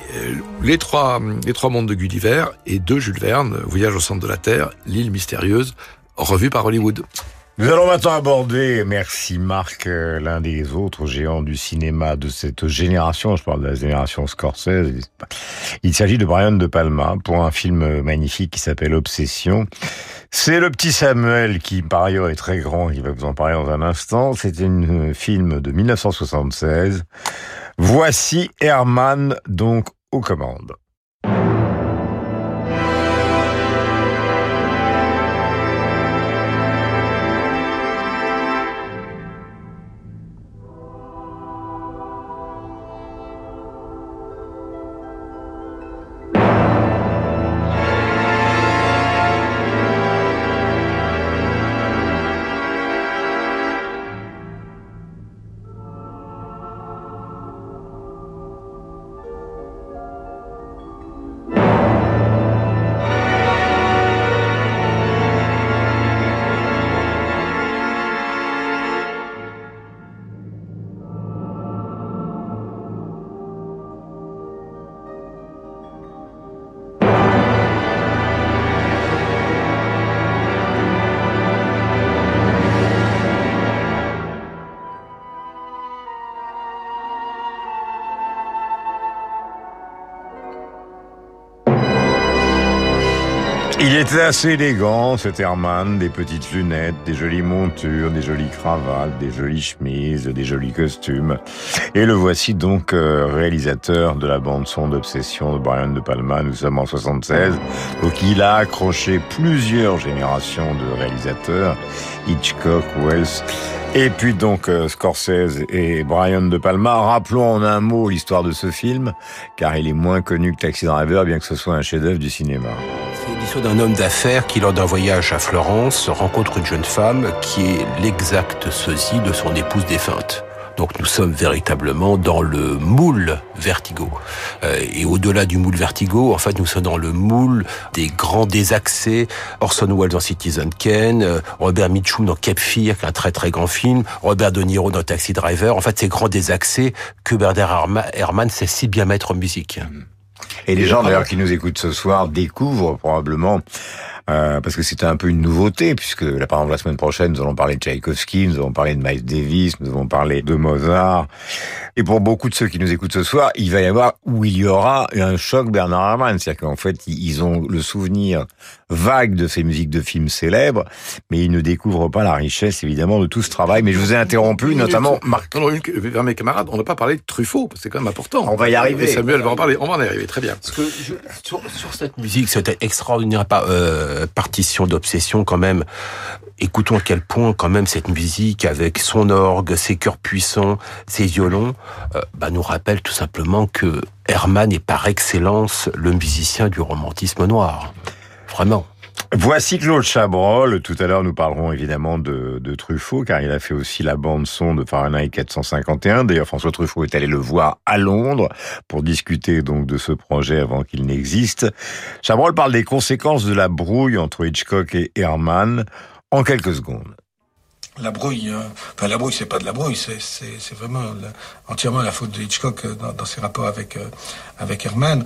les trois les trois mondes de Gulliver et deux Jules Verne, Voyage au centre de la Terre, l'île mystérieuse, revu par Hollywood. Nous allons maintenant aborder, merci Marc, euh, l'un des autres géants du cinéma de cette génération, je parle de la génération Scorsese. Il s'agit de Brian De Palma pour un film magnifique qui s'appelle Obsession. C'est le petit Samuel qui par ailleurs est très grand, il va vous en parler dans un instant. C'est un film de 1976. Voici Herman donc aux commandes. Était assez élégant, cet Herman, des petites lunettes, des jolies montures, des jolies cravates, des jolies chemises, des jolis costumes. Et le voici donc euh, réalisateur de la bande-son d'Obsession de Brian De Palma, nous sommes en 76. Donc il a accroché plusieurs générations de réalisateurs, Hitchcock, Wells, et puis donc euh, Scorsese et Brian De Palma. Rappelons en un mot l'histoire de ce film, car il est moins connu que Taxi Driver, bien que ce soit un chef-d'œuvre du cinéma. D'un homme d'affaires qui, lors d'un voyage à Florence, rencontre une jeune femme qui est l'exact sosie de son épouse défunte. Donc nous sommes véritablement dans le moule Vertigo. Euh, et au-delà du moule Vertigo, en fait, nous sommes dans le moule des grands désaccès. Orson Welles dans Citizen Kane, euh, Robert Mitchum dans Cape Fear, un très très grand film, Robert De Niro dans Taxi Driver. En fait, ces grands désaccès que Bernard Herrmann sait si bien mettre en musique. Et les gens d'ailleurs qui nous écoutent ce soir découvrent probablement euh, parce que c'était un peu une nouveauté, puisque là, par exemple, la semaine prochaine, nous allons parler de Tchaïkovski, nous allons parler de Miles Davis, nous allons parler de Mozart. Et pour beaucoup de ceux qui nous écoutent ce soir, il va y avoir, ou il y aura un choc Bernard Herrmann. C'est-à-dire qu'en fait, ils ont le souvenir vague de ces musiques de films célèbres, mais ils ne découvrent pas la richesse, évidemment, de tout ce travail. Mais je vous ai interrompu, notamment Marc. Non, mes camarades, on n'a pas parlé de Truffaut, c'est quand même important. On va y arriver. Et Samuel va en parler. On va en arriver, très bien. Parce que je, sur, sur, cette musique, cette extraordinaire euh, partition d'obsession, quand même, écoutons à quel point, quand même, cette musique, avec son orgue, ses chœurs puissants, ses violons, euh, bah, nous rappelle tout simplement que Hermann est par excellence le musicien du romantisme noir. Vraiment. Voici Claude Chabrol. Tout à l'heure, nous parlerons évidemment de, Truffaut, car il a fait aussi la bande son de Fahrenheit 451. D'ailleurs, François Truffaut est allé le voir à Londres pour discuter donc de ce projet avant qu'il n'existe. Chabrol parle des conséquences de la brouille entre Hitchcock et Herman en quelques secondes. La brouille, hein. enfin la brouille, c'est pas de la brouille, c'est vraiment entièrement la faute de Hitchcock dans, dans ses rapports avec euh, avec Herman.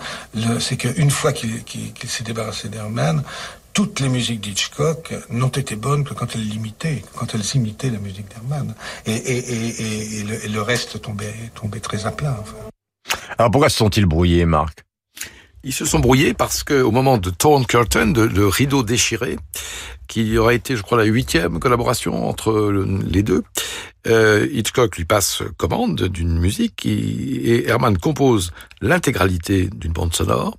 C'est qu'une fois qu'il qu s'est débarrassé d'Herman, toutes les musiques d'Hitchcock n'ont été bonnes que quand elles l'imitaient, quand elles imitaient la musique d'Herman. Et, et, et, et le, le, reste tombait, tombait très à plat. Enfin. Alors pourquoi se sont-ils brouillés, Marc? Ils se sont brouillés parce que au moment de Torn Curtain, de, de rideau déchiré, qui aurait été, je crois, la huitième collaboration entre le, les deux, euh, Hitchcock lui passe commande d'une musique qui, et Herman compose l'intégralité d'une bande sonore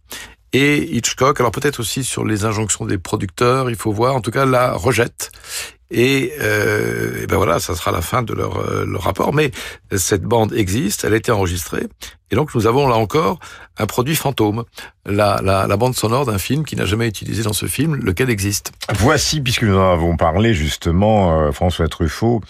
et Hitchcock, alors peut-être aussi sur les injonctions des producteurs, il faut voir, en tout cas la rejette. Et, euh, et ben voilà, ça sera la fin de leur, euh, leur rapport. Mais cette bande existe, elle a été enregistrée, et donc nous avons là encore un produit fantôme, la, la, la bande sonore d'un film qui n'a jamais été utilisé dans ce film, lequel existe. Voici, puisque nous en avons parlé justement, euh, François Truffaut,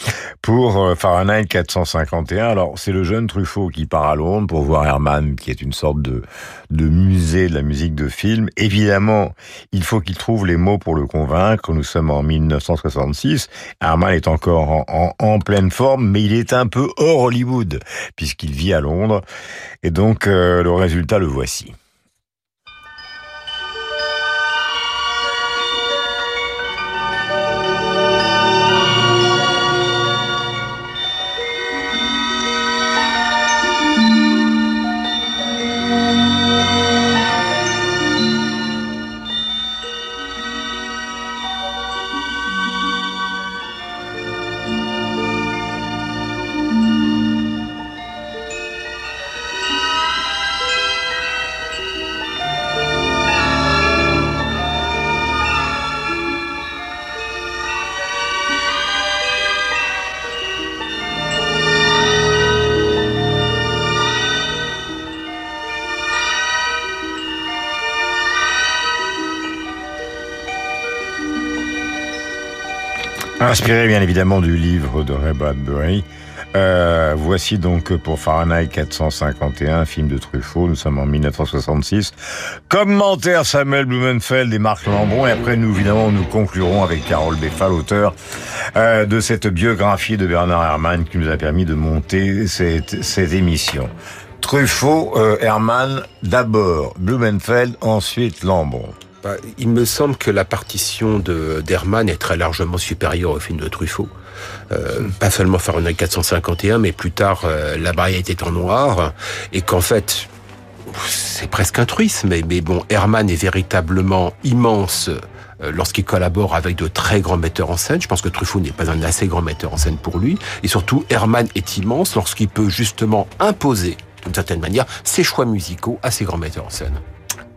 pour euh, Fahrenheit 451. Alors c'est le jeune Truffaut qui part à Londres pour voir Herman, qui est une sorte de, de musée de la musique de film. Évidemment, il faut qu'il trouve les mots pour le convaincre. Nous sommes en 1966. Herman est encore en, en, en pleine forme, mais il est un peu hors Hollywood, puisqu'il vit à Londres. Et donc, euh, le résultat, le voici. Inspiré bien évidemment du livre de Ray Bradbury. Euh, voici donc pour Fahrenheit 451, film de Truffaut, nous sommes en 1966. Commentaire Samuel Blumenfeld et Marc Lambron, et après nous évidemment nous conclurons avec Carole Beffal, auteur euh, de cette biographie de Bernard Herrmann qui nous a permis de monter cette, cette émission. Truffaut, euh, d'abord Blumenfeld, ensuite Lambron. Bah, il me semble que la partition de d'Herman est très largement supérieure au film de Truffaut. Euh, mmh. Pas seulement Fahrenheit 451, mais plus tard, euh, La barrière était en noir, et qu'en fait, c'est presque un truisme, mais, mais bon, Herman est véritablement immense euh, lorsqu'il collabore avec de très grands metteurs en scène. Je pense que Truffaut n'est pas un assez grand metteur en scène pour lui. Et surtout, Herman est immense lorsqu'il peut justement imposer, d'une certaine manière, ses choix musicaux à ces grands metteurs en scène.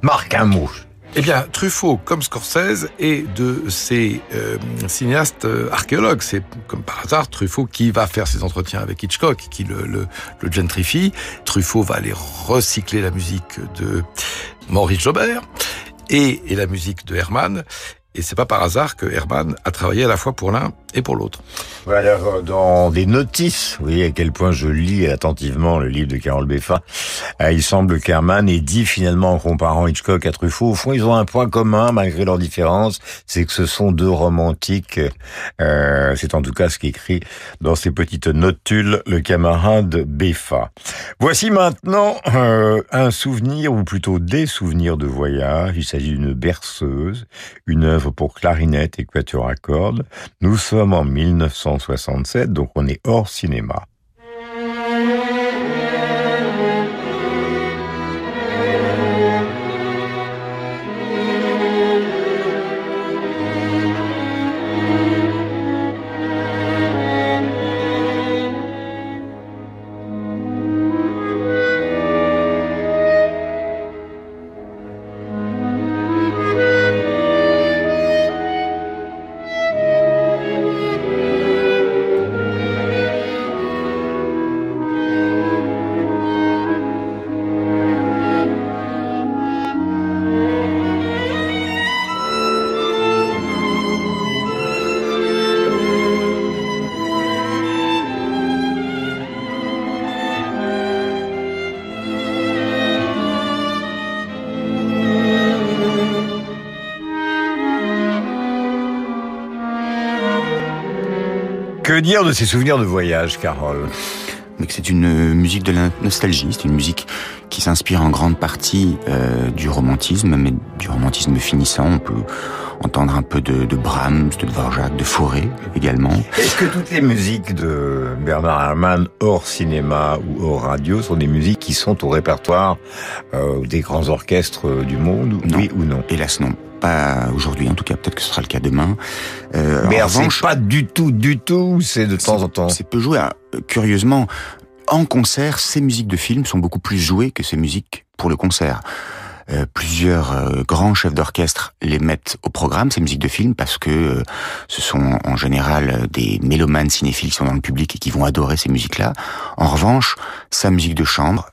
Marc, un mot. Eh bien, Truffaut, comme Scorsese, est de ces euh, cinéastes euh, archéologues. C'est comme par hasard Truffaut qui va faire ses entretiens avec Hitchcock, qui le, le, le gentrifie. Truffaut va aller recycler la musique de Maurice Jobert et, et la musique de Herman. Et c'est pas par hasard que Herman a travaillé à la fois pour l'un et pour l'autre. Voilà, dans des notices, vous voyez à quel point je lis attentivement le livre de Carole Beffa, euh, il semble qu'Herman ait dit finalement en comparant Hitchcock à Truffaut, au fond ils ont un point commun malgré leurs différences, c'est que ce sont deux romantiques, euh, c'est en tout cas ce qu'écrit dans ses petites notules le camarade Beffa. Voici maintenant euh, un souvenir, ou plutôt des souvenirs de voyage, il s'agit d'une berceuse, une œuvre pour clarinette et quatuor à cordes. Nous sommes en 1967, donc on est hors cinéma. Dire de ces souvenirs de voyage, Carole mais c'est une musique de la nostalgie, c'est une musique qui s'inspire en grande partie euh, du romantisme, mais du romantisme finissant. On peut entendre un peu de, de Brahms, de Dvorak, de Fauré également. Est-ce que toutes les musiques de Bernard Herrmann, hors cinéma ou hors radio, sont des musiques qui sont au répertoire euh, des grands orchestres du monde, non. oui ou non? Hélas non pas aujourd'hui, en tout cas peut-être que ce sera le cas demain. Euh, Mais c'est pas du tout, du tout, c'est de temps en temps. C'est peu joué. Curieusement, en concert, ces musiques de film sont beaucoup plus jouées que ces musiques pour le concert. Euh, plusieurs euh, grands chefs d'orchestre les mettent au programme, ces musiques de film, parce que euh, ce sont en général des mélomanes cinéphiles qui sont dans le public et qui vont adorer ces musiques-là. En revanche, sa musique de chambre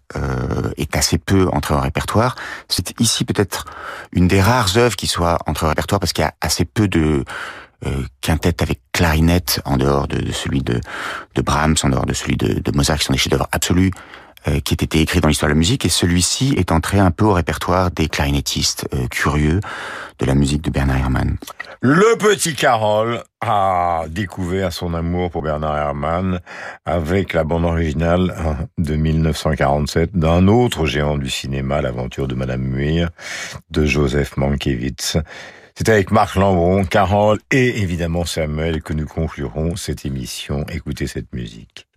est assez peu entrée en répertoire. C'est ici peut-être une des rares œuvres qui soit entrée en répertoire parce qu'il y a assez peu de euh, quintette avec clarinette en dehors de, de, celui de, de Brahms, en dehors de celui de, de Mozart, qui sont des chefs-d'œuvre absolus, euh, qui été écrits dans l'histoire de la musique. Et celui-ci est entré un peu au répertoire des clarinettistes euh, curieux de la musique de Bernard Herrmann. Le petit Carole a découvert son amour pour Bernard Herrmann avec la bande originale de 1947 d'un autre géant du cinéma, l'aventure de Madame Muir, de Joseph Mankiewicz. C'est avec Marc Lambron, Carole et évidemment Samuel que nous conclurons cette émission. Écoutez cette musique.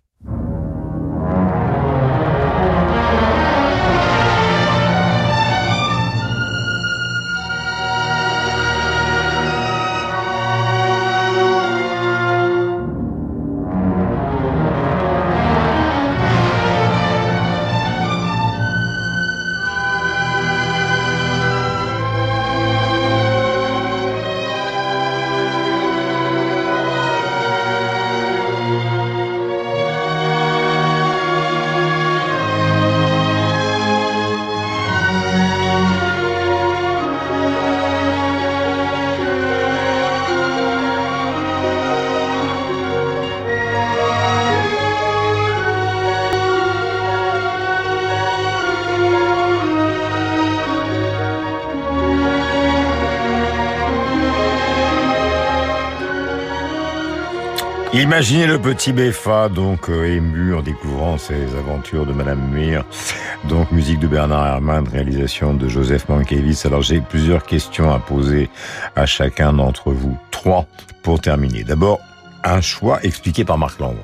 Imaginez le petit Beffa, donc euh, ému en découvrant ces aventures de Madame Muir, donc musique de Bernard Herrmann, réalisation de Joseph Mankiewicz. Alors j'ai plusieurs questions à poser à chacun d'entre vous, trois pour terminer. D'abord, un choix expliqué par Marc Landron.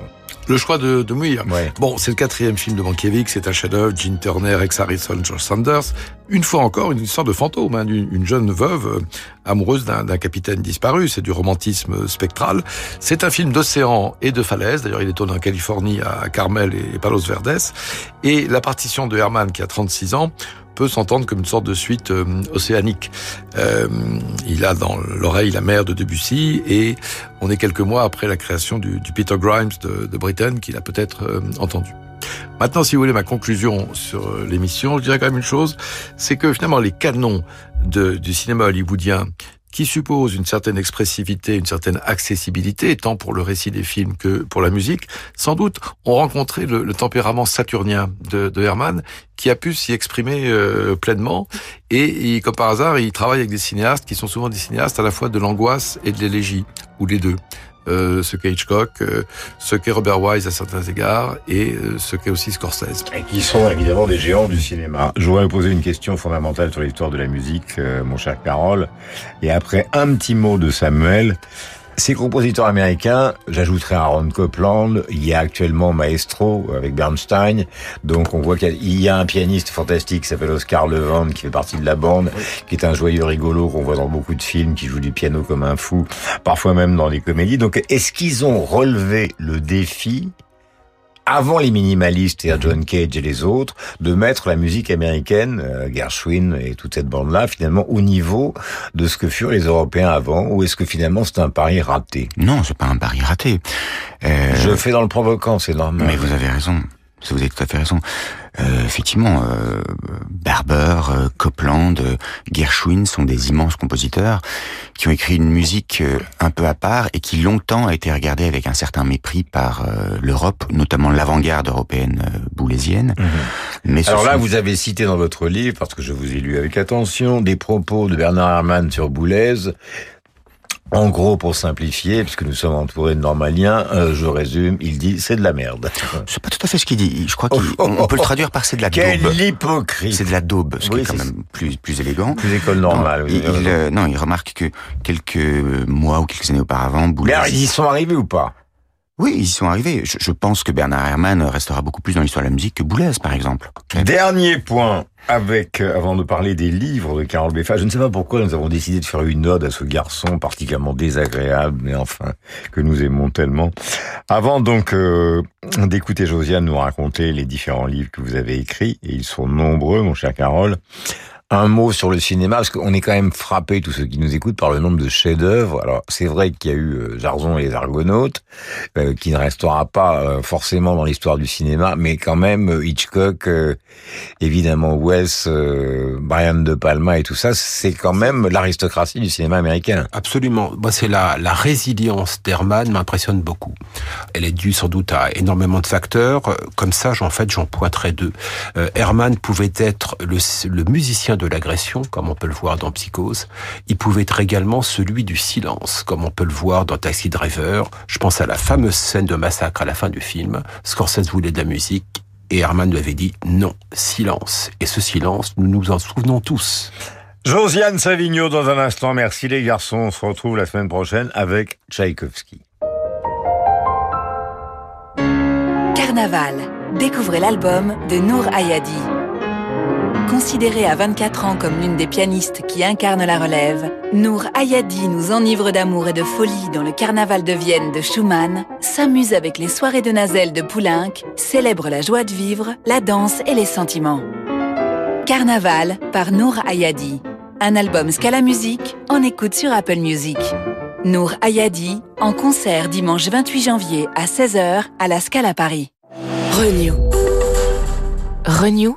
Le choix de, de Muir. Bon, c'est le quatrième film de Mankiewicz, c'est un chef-d'œuvre. Gene Turner, Ex Harrison, George Sanders. Une fois encore, une histoire de fantôme, hein, d'une jeune veuve euh, amoureuse d'un capitaine disparu. C'est du romantisme spectral. C'est un film d'océan et de falaise. D'ailleurs, il est tourné en Californie, à Carmel et Palos Verdes. Et la partition de Herman, qui a 36 ans, peut s'entendre comme une sorte de suite euh, océanique. Euh, il a dans l'oreille la mer de Debussy et on est quelques mois après la création du, Peter Grimes de, de Britain qu'il a peut-être entendu. Maintenant, si vous voulez ma conclusion sur euh, l'émission, je dirais quand même une chose, c'est que finalement les canons du cinéma hollywoodien qui suppose une certaine expressivité, une certaine accessibilité, tant pour le récit des films que pour la musique, sans doute ont rencontré le, tempérament saturnien de, de, Herman, qui a pu s'y exprimer euh, pleinement. Et, et, comme par hasard, il travaille avec des cinéastes qui sont souvent des cinéastes à la fois de l'angoisse et de l'élégie, ou les deux euh, ce qu'est Hitchcock, euh, ce qu'est Robert Wise à certains égards, et euh, ce qu'est aussi Scorsese. Et qui sont évidemment des géants du cinéma. Je voudrais vous poser une question fondamentale sur l'histoire de la musique, euh, mon cher Carole. Et après un petit mot de Samuel, ces compositeurs américains, j'ajouterai Aaron Copland, il y a actuellement Maestro avec Bernstein, donc on voit qu'il y a un pianiste fantastique qui s'appelle Oscar Levant, qui fait partie de la bande, qui est un joyeux rigolo qu'on voit dans beaucoup de films, qui joue du piano comme un fou, parfois même dans des comédies. Donc est-ce qu'ils ont relevé le défi avant les minimalistes, et John Cage et les autres, de mettre la musique américaine, euh, Gershwin et toute cette bande-là, finalement, au niveau de ce que furent les Européens avant, ou est-ce que finalement c'est un pari raté? Non, c'est pas un pari raté. Euh... Je fais dans le provoquant, c'est normal. Mais vous avez raison. Vous avez tout à fait raison. Euh, effectivement, euh, Barber, euh, Copland, Gershwin sont des immenses compositeurs qui ont écrit une musique un peu à part et qui longtemps a été regardée avec un certain mépris par l'Europe, notamment l'avant-garde européenne boulésienne. Mmh. Mais Alors là, sont... vous avez cité dans votre livre, parce que je vous ai lu avec attention, des propos de Bernard Herrmann sur Boulez en gros, pour simplifier, puisque nous sommes entourés de normaliens, euh, je résume, il dit c'est de la merde. C'est pas tout à fait ce qu'il dit. Je crois qu'on oh, peut le traduire par c'est de la Quelle daube. Quelle hypocrite C'est de la daube, ce oui, qui est quand même plus plus élégant. Plus école normale. Non, oui, il, euh, non, il remarque que quelques mois ou quelques années auparavant, Boulez... Mais ils y sont arrivés ou pas? Oui, ils y sont arrivés. Je, pense que Bernard Herrmann restera beaucoup plus dans l'histoire de la musique que Boulez, par exemple. Dernier point, avec, euh, avant de parler des livres de Carole Beffa, je ne sais pas pourquoi nous avons décidé de faire une ode à ce garçon particulièrement désagréable, mais enfin, que nous aimons tellement. Avant donc euh, d'écouter Josiane nous raconter les différents livres que vous avez écrits, et ils sont nombreux, mon cher Carole, un mot sur le cinéma, parce qu'on est quand même frappé, tous ceux qui nous écoutent, par le nombre de chefs-d'œuvre. Alors, c'est vrai qu'il y a eu euh, Jarzon et les Argonautes, euh, qui ne restera pas euh, forcément dans l'histoire du cinéma, mais quand même euh, Hitchcock, euh, évidemment Wes, euh, Brian De Palma et tout ça, c'est quand même l'aristocratie du cinéma américain. Absolument. Moi, c'est la, la résilience d'Herman m'impressionne beaucoup. Elle est due sans doute à énormément de facteurs. Comme ça, en fait, j'en pointerai deux. Herman pouvait être le, le musicien de l'agression, comme on peut le voir dans Psychose. Il pouvait être également celui du silence, comme on peut le voir dans Taxi Driver. Je pense à la fameuse scène de massacre à la fin du film. Scorsese voulait de la musique et Herman lui avait dit non, silence. Et ce silence, nous nous en souvenons tous. Josiane Savigno dans un instant. Merci les garçons. On se retrouve la semaine prochaine avec Tchaïkovski. Carnaval. Découvrez l'album de Nour Ayadi. Considérée à 24 ans comme l'une des pianistes qui incarnent la relève, Nour Ayadi nous enivre d'amour et de folie dans le carnaval de Vienne de Schumann, s'amuse avec les soirées de Nazel de Poulenc, célèbre la joie de vivre, la danse et les sentiments. Carnaval par Nour Ayadi. Un album Scala Music en écoute sur Apple Music. Nour Ayadi en concert dimanche 28 janvier à 16h à la Scala Paris. Renew. Renew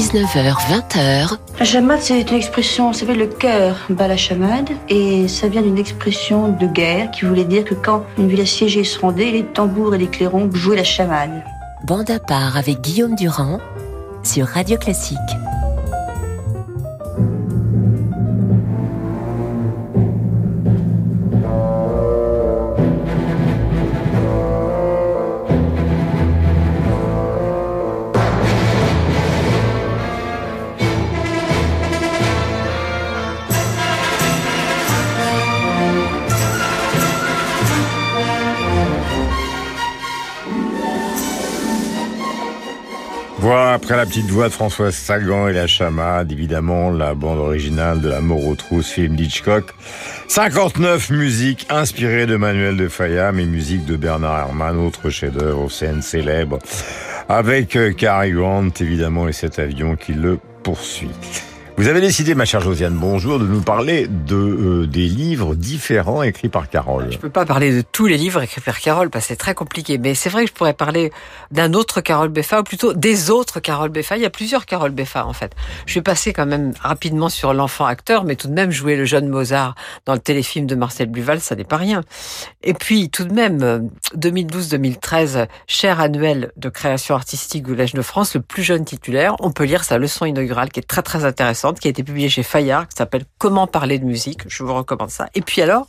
19h, 20h. La chamade, c'est une expression, ça fait le cœur bat la chamade, et ça vient d'une expression de guerre qui voulait dire que quand une ville assiégée se rendait, les tambours et les clairons jouaient la chamade. Bande à part avec Guillaume Durand sur Radio Classique. Voilà, après la petite voix de Françoise Sagan et la chamade, évidemment, la bande originale de la mort aux film d'Hitchcock. 59 musiques inspirées de Manuel de Falla, mais musiques de Bernard Herrmann, autre chef-d'œuvre, scène célèbre, avec euh, Cary Grant, évidemment, et cet avion qui le poursuit. Vous avez décidé, ma chère Josiane, bonjour, de nous parler de euh, des livres différents écrits par Carole. Je peux pas parler de tous les livres écrits par Carole parce que c'est très compliqué, mais c'est vrai que je pourrais parler d'un autre Carole Beffa ou plutôt des autres Carole Beffa. Il y a plusieurs Carole Beffa en fait. Je vais passer quand même rapidement sur l'enfant acteur, mais tout de même jouer le jeune Mozart dans le téléfilm de Marcel Bluval, ça n'est pas rien. Et puis tout de même 2012-2013, cher annuel de création artistique du Collège de France, le plus jeune titulaire, on peut lire sa leçon inaugurale qui est très très intéressante qui a été publié chez Fayard, qui s'appelle Comment parler de musique. Je vous recommande ça. Et puis alors,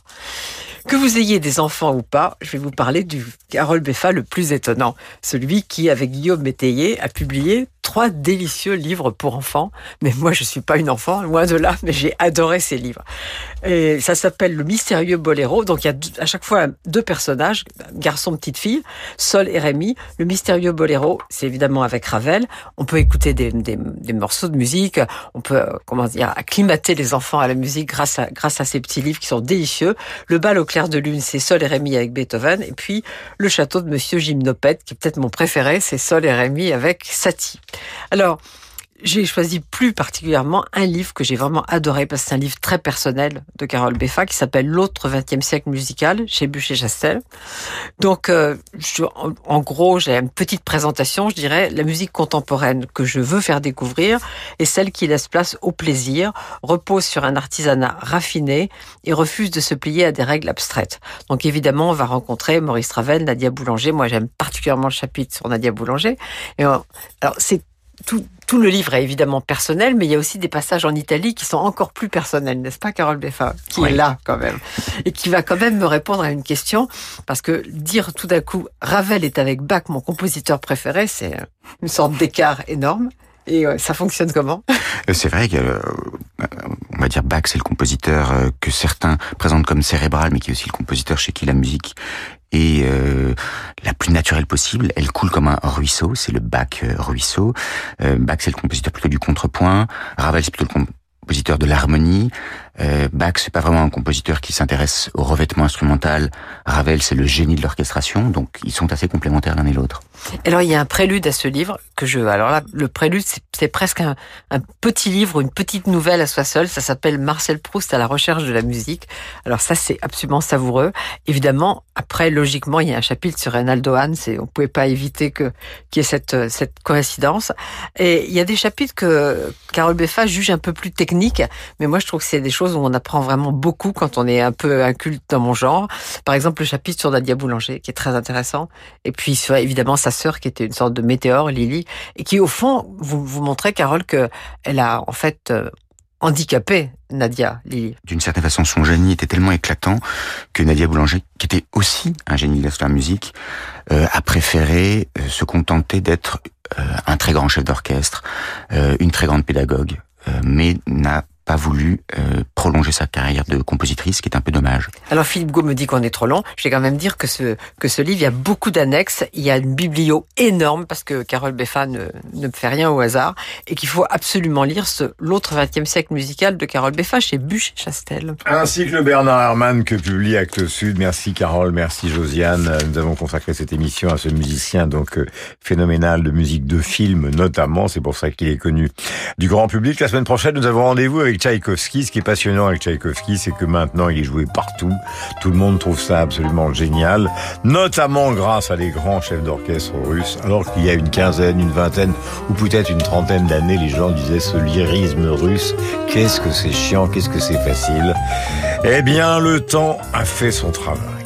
que vous ayez des enfants ou pas, je vais vous parler du Carole Beffa le plus étonnant. Celui qui, avec Guillaume Métayer, a publié trois délicieux livres pour enfants. Mais moi, je suis pas une enfant, loin de là, mais j'ai adoré ces livres. Et ça s'appelle Le mystérieux boléro. Donc, il y a à chaque fois deux personnages, garçon, petite fille, Sol et Rémi. Le mystérieux boléro, c'est évidemment avec Ravel. On peut écouter des, des, morceaux de musique. On peut, comment dire, acclimater les enfants à la musique grâce à, grâce à ces petits livres qui sont délicieux. Le bal au clair de lune, c'est Sol et Rémi avec Beethoven. Et puis, le château de Monsieur Gymnopède, qui est peut-être mon préféré, c'est Sol et Rémi avec Satie. Alors, j'ai choisi plus particulièrement un livre que j'ai vraiment adoré parce que c'est un livre très personnel de Carole Beffa qui s'appelle L'autre 20e siècle musical chez Bûcher-Chastel. Donc, euh, je, en, gros, j'ai une petite présentation, je dirais, la musique contemporaine que je veux faire découvrir est celle qui laisse place au plaisir, repose sur un artisanat raffiné et refuse de se plier à des règles abstraites. Donc, évidemment, on va rencontrer Maurice Ravel, Nadia Boulanger. Moi, j'aime particulièrement le chapitre sur Nadia Boulanger. Et alors, c'est tout, tout, le livre est évidemment personnel, mais il y a aussi des passages en Italie qui sont encore plus personnels, n'est-ce pas, Carole Beffa, qui oui. est là quand même et qui va quand même me répondre à une question, parce que dire tout d'un coup Ravel est avec Bach mon compositeur préféré, c'est une sorte d'écart énorme. Et ça fonctionne comment? C'est vrai que, euh, on va dire, Bach, c'est le compositeur euh, que certains présentent comme cérébral, mais qui est aussi le compositeur chez qui la musique est euh, la plus naturelle possible. Elle coule comme un ruisseau, c'est le Bach ruisseau. Bach, c'est le compositeur plutôt du contrepoint. Ravel, c'est plutôt le compositeur de l'harmonie. Euh, Bach, c'est pas vraiment un compositeur qui s'intéresse au revêtement instrumental. Ravel, c'est le génie de l'orchestration, donc ils sont assez complémentaires l'un et l'autre. Alors il y a un prélude à ce livre que je. Alors là, le prélude, c'est presque un, petit livre, une petite nouvelle à soi seul. Ça s'appelle Marcel Proust à la recherche de la musique. Alors ça, c'est absolument savoureux. Évidemment, après, logiquement, il y a un chapitre sur Reynaldo Hahn. C'est, on pouvait pas éviter que qu'il y ait cette cette coïncidence. Et il y a des chapitres que Carole Beffa juge un peu plus techniques, mais moi je trouve que c'est des choses où on apprend vraiment beaucoup quand on est un peu inculte dans mon genre. Par exemple, le chapitre sur Nadia Boulanger, qui est très intéressant. Et puis, évidemment, sa sœur, qui était une sorte de météore, Lily, et qui, au fond, vous, vous montrez, Carole, que elle a, en fait, euh, handicapé Nadia Lily. D'une certaine façon, son génie était tellement éclatant que Nadia Boulanger, qui était aussi un génie de la musique, euh, a préféré euh, se contenter d'être un très grand chef d'orchestre, une très grande pédagogue, mais n'a pas voulu euh, prolonger sa carrière de compositrice, ce qui est un peu dommage. Alors Philippe Gau me dit qu'on est trop long. Je vais quand même dire que ce que ce livre, il y a beaucoup d'annexes, il y a une biblio énorme parce que Carole Beffa ne, ne fait rien au hasard et qu'il faut absolument lire ce l'autre 20e siècle musical de Carole Beffa chez Bûche Chastel. Ainsi que le Bernard Herrmann que publie Actes Sud. Merci Carole, merci Josiane. Nous avons consacré cette émission à ce musicien donc euh, phénoménal de musique de film notamment. C'est pour ça qu'il est connu du grand public. La semaine prochaine, nous avons rendez-vous avec Tchaïkovski. Ce qui est passionnant avec Tchaïkovski, c'est que maintenant il est joué partout. Tout le monde trouve ça absolument génial, notamment grâce à des grands chefs d'orchestre russes, alors qu'il y a une quinzaine, une vingtaine ou peut-être une trentaine d'années, les gens disaient ce lyrisme russe, qu'est-ce que c'est chiant, qu'est-ce que c'est facile? Eh bien, le temps a fait son travail.